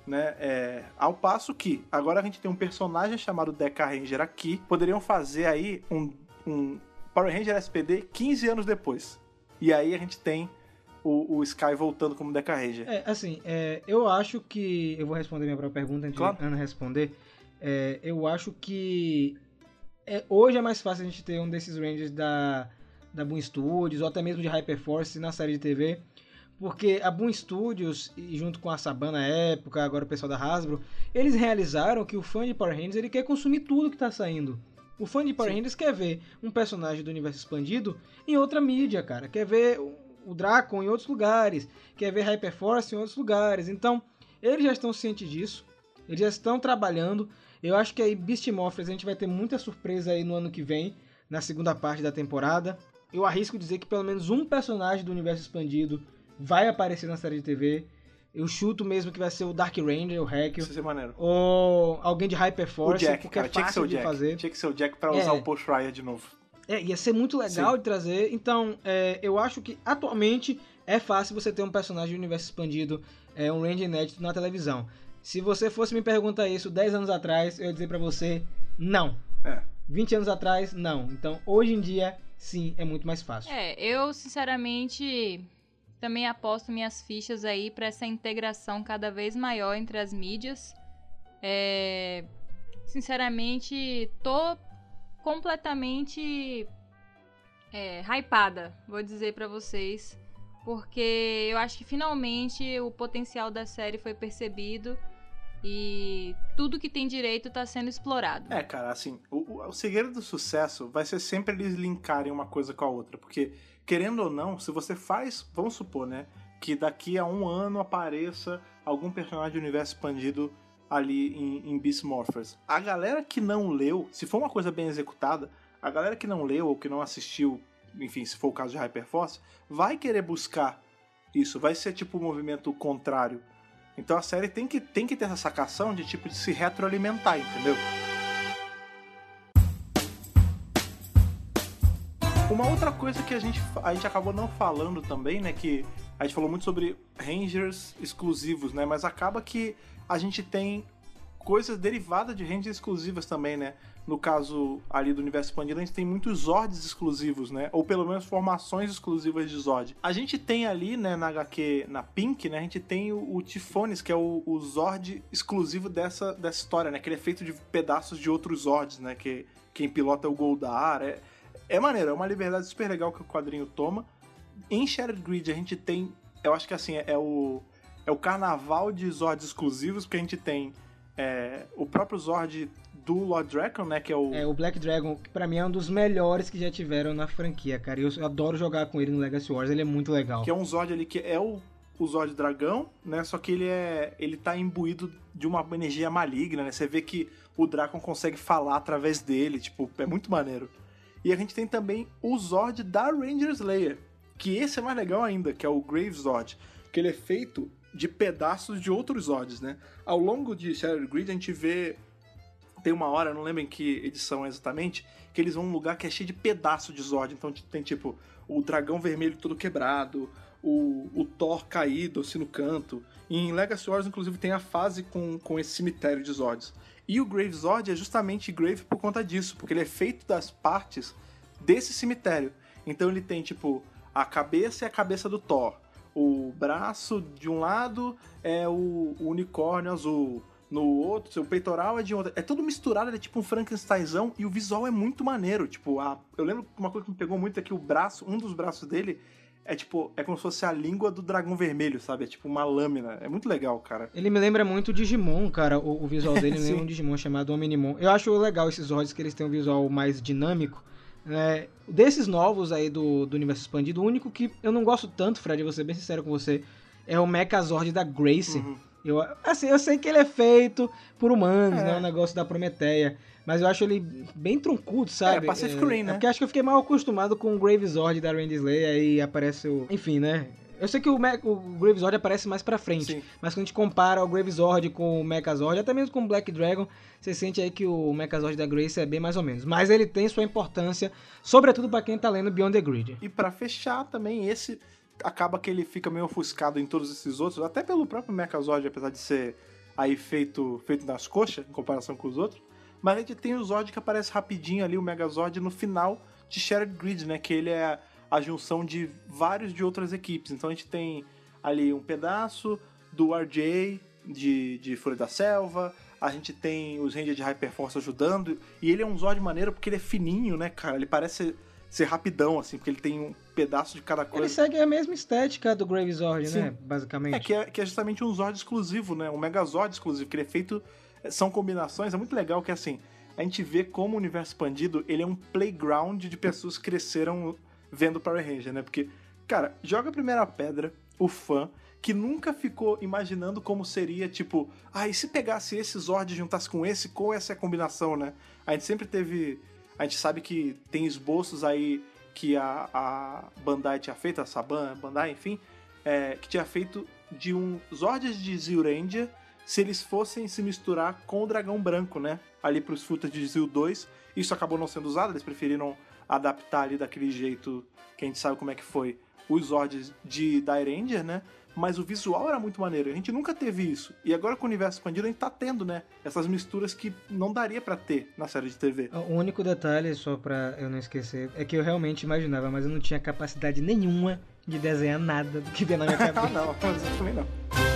Né? É, ao passo que agora a gente tem um personagem chamado Deca Ranger aqui. Poderiam fazer aí um, um Power Ranger SPD 15 anos depois. E aí a gente tem o, o Sky voltando como Deca Ranger. É, assim, é, eu acho que. Eu vou responder minha própria pergunta antes Claro. de Ana responder. É, eu acho que é, hoje é mais fácil a gente ter um desses Rangers da, da Boom Studios ou até mesmo de Hyperforce na série de TV. Porque a Boom Studios, e junto com a Saban na época, agora o pessoal da Hasbro, eles realizaram que o fã de Power Rangers ele quer consumir tudo que tá saindo. O fã de Power Sim. Rangers quer ver um personagem do universo expandido em outra mídia, cara. Quer ver o- o Draco em outros lugares. Quer ver Hyperforce em outros lugares. Então, eles já estão cientes disso. Eles já estão trabalhando. Eu acho que aí Beast Morphers a gente vai ter muita surpresa aí no ano que vem, na segunda parte da temporada. Eu arrisco dizer que pelo menos um personagem do universo expandido vai aparecer na série de TV. Eu chuto mesmo que vai ser o Dark Ranger, o Hack, Isso ia ser maneiro. ou alguém de O Hyperforce, Jack, porque cara, é tinha que ser fácil o de Jack. fazer. Tinha que ser o Jack pra É. usar o Post Riot de novo. É, ia ser muito legal Sim. de trazer. Então, é, eu acho que atualmente é fácil você ter um personagem do universo expandido, é, um range inédito na televisão. Se você fosse me perguntar isso 10 anos atrás, eu ia dizer pra você, não. É. 20 anos atrás, não. Então, hoje em dia, sim, é muito mais fácil. É, eu sinceramente também aposto minhas fichas aí para essa integração cada vez maior entre as mídias. É, sinceramente, tô completamente é, hypada, vou dizer pra vocês, porque eu acho que finalmente o potencial da série foi percebido e tudo que tem direito tá sendo explorado. É, cara, assim, o, o- o segredo do sucesso vai ser sempre eles linkarem uma coisa com a outra. Porque, querendo ou não, se você faz, vamos supor, né, que daqui a um ano apareça algum personagem do universo expandido ali em, em Beast Morphers. A galera que não leu, se for uma coisa bem executada, a galera que não leu ou que não assistiu, enfim, se for o caso de Hyperforce, vai querer buscar isso. Vai ser tipo o movimento contrário. Então a série tem que, tem que ter essa sacação de tipo de se retroalimentar, entendeu? Uma outra coisa que a gente, a gente acabou não falando também, né? Que a gente falou muito sobre Rangers exclusivos, né? Mas acaba que a gente tem coisas derivadas de Rangers exclusivas também, né? No caso ali do universo expandido, a gente tem muitos Zords exclusivos, né? Ou pelo menos formações exclusivas de Zord. A gente tem ali, né, na HQ, na Pink, né? A gente tem o, o Tifones, que é o, o Zord exclusivo dessa, dessa história, né? Que ele é feito de pedaços de outros Zords, né? Que quem pilota é o Goldar. É, é maneiro, é uma liberdade super legal que o quadrinho toma. Em Shattered Grid a gente tem, eu acho que assim, é, é o é o carnaval de Zords exclusivos, porque a gente tem é, o próprio Zord do Lord Dragon, né, que é o É, o Black Dragon, que pra mim é um dos melhores que já tiveram na franquia, cara. E Eu adoro jogar com ele no Legacy Wars, ele é muito legal. que é um Zord ali que é o, o Zord dragão, né? Só que ele é ele tá imbuído de uma energia maligna, né? Você vê que o Dragon consegue falar através dele, tipo, é muito maneiro. E a gente tem também o Zord da Ranger Slayer, que esse é mais legal ainda, que é o Grave Zord, que ele é feito de pedaços de outros Zords, né? Ao longo de Shattered Grid a gente vê tem uma hora, não lembro em que edição exatamente, que eles vão num lugar que é cheio de pedaços de Zord. Então tem tipo o dragão vermelho todo quebrado, o, o Thor caído assim no canto. E em Legacy Wars, inclusive, tem a fase com, com esse cemitério de Zords. E o Grave Zord é justamente Grave por conta disso, porque ele é feito das partes desse cemitério. Então ele tem, tipo, a cabeça e a cabeça do Thor. O braço de um lado é o, o unicórnio azul. No outro, seu peitoral é de outra. É tudo misturado, ele é tipo um Frankensteinzão e o visual é muito maneiro. Tipo, a, eu lembro que uma coisa que me pegou muito é que o braço, um dos braços dele é tipo, é como se fosse a língua do dragão vermelho, sabe? É tipo uma lâmina. É muito legal, cara. Ele me lembra muito o Digimon, cara. O, o visual dele <laughs> me lembra um Digimon chamado Omnimon. Eu acho legal esses Zords que eles têm um visual mais dinâmico. né? desses novos aí do, do universo expandido, o único que eu não gosto tanto, Fred, vou ser bem sincero com você, é o Mechazord da Grace. Uhum. Eu, assim, eu sei que ele é feito por humanos, É. né? O negócio da Prometeia. Mas eu acho ele bem troncudo, sabe? É, Pacific Rim, né? É porque acho que eu fiquei mal acostumado com o Gravezord da Randy Slayer, aí aparece o... Enfim, né? Eu sei que o, Me- o Gravezord aparece mais pra frente, Sim. mas quando a gente compara o Gravezord com o Mechazord, até mesmo com o Black Dragon, você sente aí que o Mechazord da Grace é bem mais ou menos. Mas ele tem sua importância, sobretudo pra quem tá lendo Beyond the Grid. E pra fechar também, esse acaba que ele fica meio ofuscado em todos esses outros, até pelo próprio Mechazord, apesar de ser aí feito, feito nas coxas, em comparação com os outros. Mas a gente tem o Zord que aparece rapidinho ali, o Megazord, no final de Shattered Grid, né? Que ele é a junção de vários de outras equipes. Então a gente tem ali um pedaço do RJ de, de Fúria da Selva, a gente tem os Rangers de Hyperforce ajudando, e ele é um Zord maneiro porque ele é fininho, né, cara? Ele parece ser rapidão, assim, porque ele tem um pedaço de cada Ele coisa. segue a mesma estética do Gravezord, Sim. né? Basicamente. É, que é, que é justamente um Zord exclusivo, né? Um Megazord exclusivo, que ele é feito. São combinações, é muito legal que assim, a gente vê como o universo expandido ele é um playground de pessoas que cresceram vendo Power Ranger, né? Porque, cara, joga a primeira pedra, o fã, que nunca ficou imaginando como seria, tipo, ah, e se pegasse esse Zord e juntasse com esse, qual essa é a combinação, né? A gente sempre teve. A gente sabe que tem esboços aí que a, a Bandai tinha feito, a Saban, Bandai, enfim, é, que tinha feito de um Zords de Zyuranger se eles fossem se misturar com o Dragão Branco, né? Ali pros frutas de Zil 2. Isso acabou não sendo usado, eles preferiram adaptar ali daquele jeito que a gente sabe como é que foi os Zords de Dairanger, né? Mas o visual era muito maneiro. A gente nunca teve isso. E agora com o universo expandido, a gente tá tendo, né? Essas misturas que não daria pra ter na série de TV. O único detalhe, só pra eu não esquecer, é que eu realmente imaginava, mas eu não tinha capacidade nenhuma de desenhar nada do que vem na minha Ah, <laughs> cabeça. não, mas eu também não.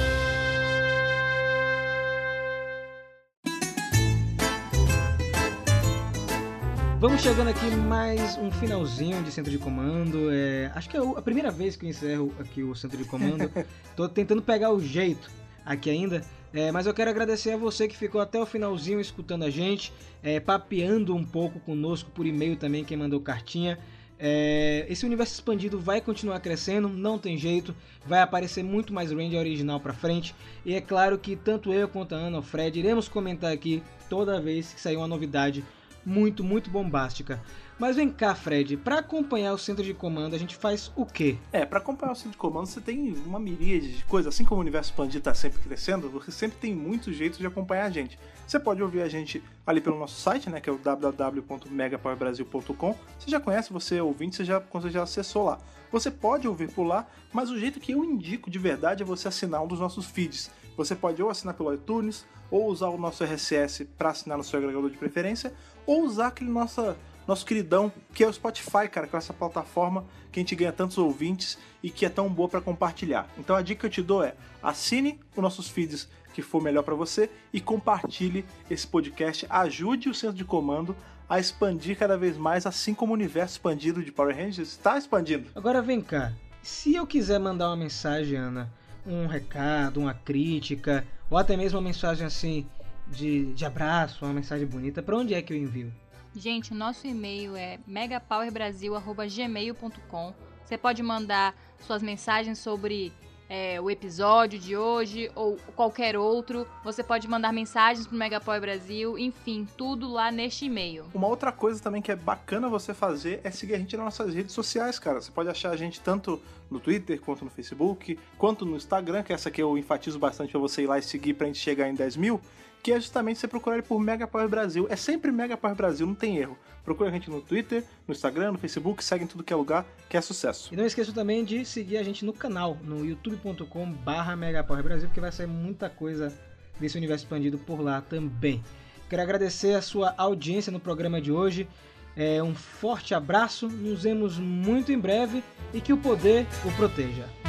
Vamos chegando aqui mais um finalzinho de centro de comando. É, acho que é a primeira vez que eu encerro aqui o centro de comando. <laughs> Tô tentando pegar o jeito aqui ainda. É, mas eu quero agradecer a você que ficou até o finalzinho escutando a gente, é, papeando um pouco conosco por e-mail também, quem mandou cartinha. É, esse universo expandido vai continuar crescendo, não tem jeito, vai aparecer muito mais Ranger original pra frente. E é claro que tanto eu quanto a Ana, o Fred, iremos comentar aqui toda vez que sair uma novidade muito, muito bombástica. Mas vem cá, Fred, para acompanhar o centro de comando a gente faz o quê? É, pra acompanhar o centro de comando você tem uma miríade de coisas. Assim como o universo expandido tá sempre crescendo, você sempre tem muitos jeitos de acompanhar a gente. Você pode ouvir a gente ali pelo nosso site, né, que é o www.megapowerbrasil.com. Você já conhece, você é ouvinte, você já, você já acessou lá. Você pode ouvir por lá, mas o jeito que eu indico de verdade é você assinar um dos nossos feeds. Você pode ou assinar pelo iTunes, ou usar o nosso RSS para assinar no seu agregador de preferência, ou usar aquele nosso, nosso queridão, que é o Spotify, cara, com essa plataforma que a gente ganha tantos ouvintes e que é tão boa para compartilhar. Então a dica que eu te dou é: assine os nossos feeds que for melhor para você e compartilhe esse podcast. Ajude o centro de comando a expandir cada vez mais, assim como o universo expandido de Power Rangers está expandindo. Agora vem cá, se eu quiser mandar uma mensagem, Ana, um recado, uma crítica, ou até mesmo uma mensagem assim de, de abraço, uma mensagem bonita, para onde é que eu envio? Gente, o nosso e-mail é megapowerbrasil.gmail.com. Você pode mandar suas mensagens sobre é, o episódio de hoje ou qualquer outro. Você pode mandar mensagens pro Megapower Brasil, enfim, tudo lá neste e-mail. Uma outra coisa também que é bacana você fazer é seguir a gente nas nossas redes sociais, cara. Você pode achar a gente tanto no Twitter, quanto no Facebook, quanto no Instagram, que essa aqui eu enfatizo bastante pra você ir lá e seguir pra gente chegar em 10 mil, que é justamente você procurar ele por Mega Power Brasil. É sempre Mega Power Brasil, não tem erro. Procura a gente no Twitter, no Instagram, no Facebook, segue em tudo que é lugar, que é sucesso. E não esqueça também de seguir a gente no canal, no youtube.com barra Brasil, porque vai sair muita coisa desse universo expandido por lá também. Quero agradecer a sua audiência no programa de hoje. É, um forte abraço, nos vemos muito em breve e que o poder o proteja.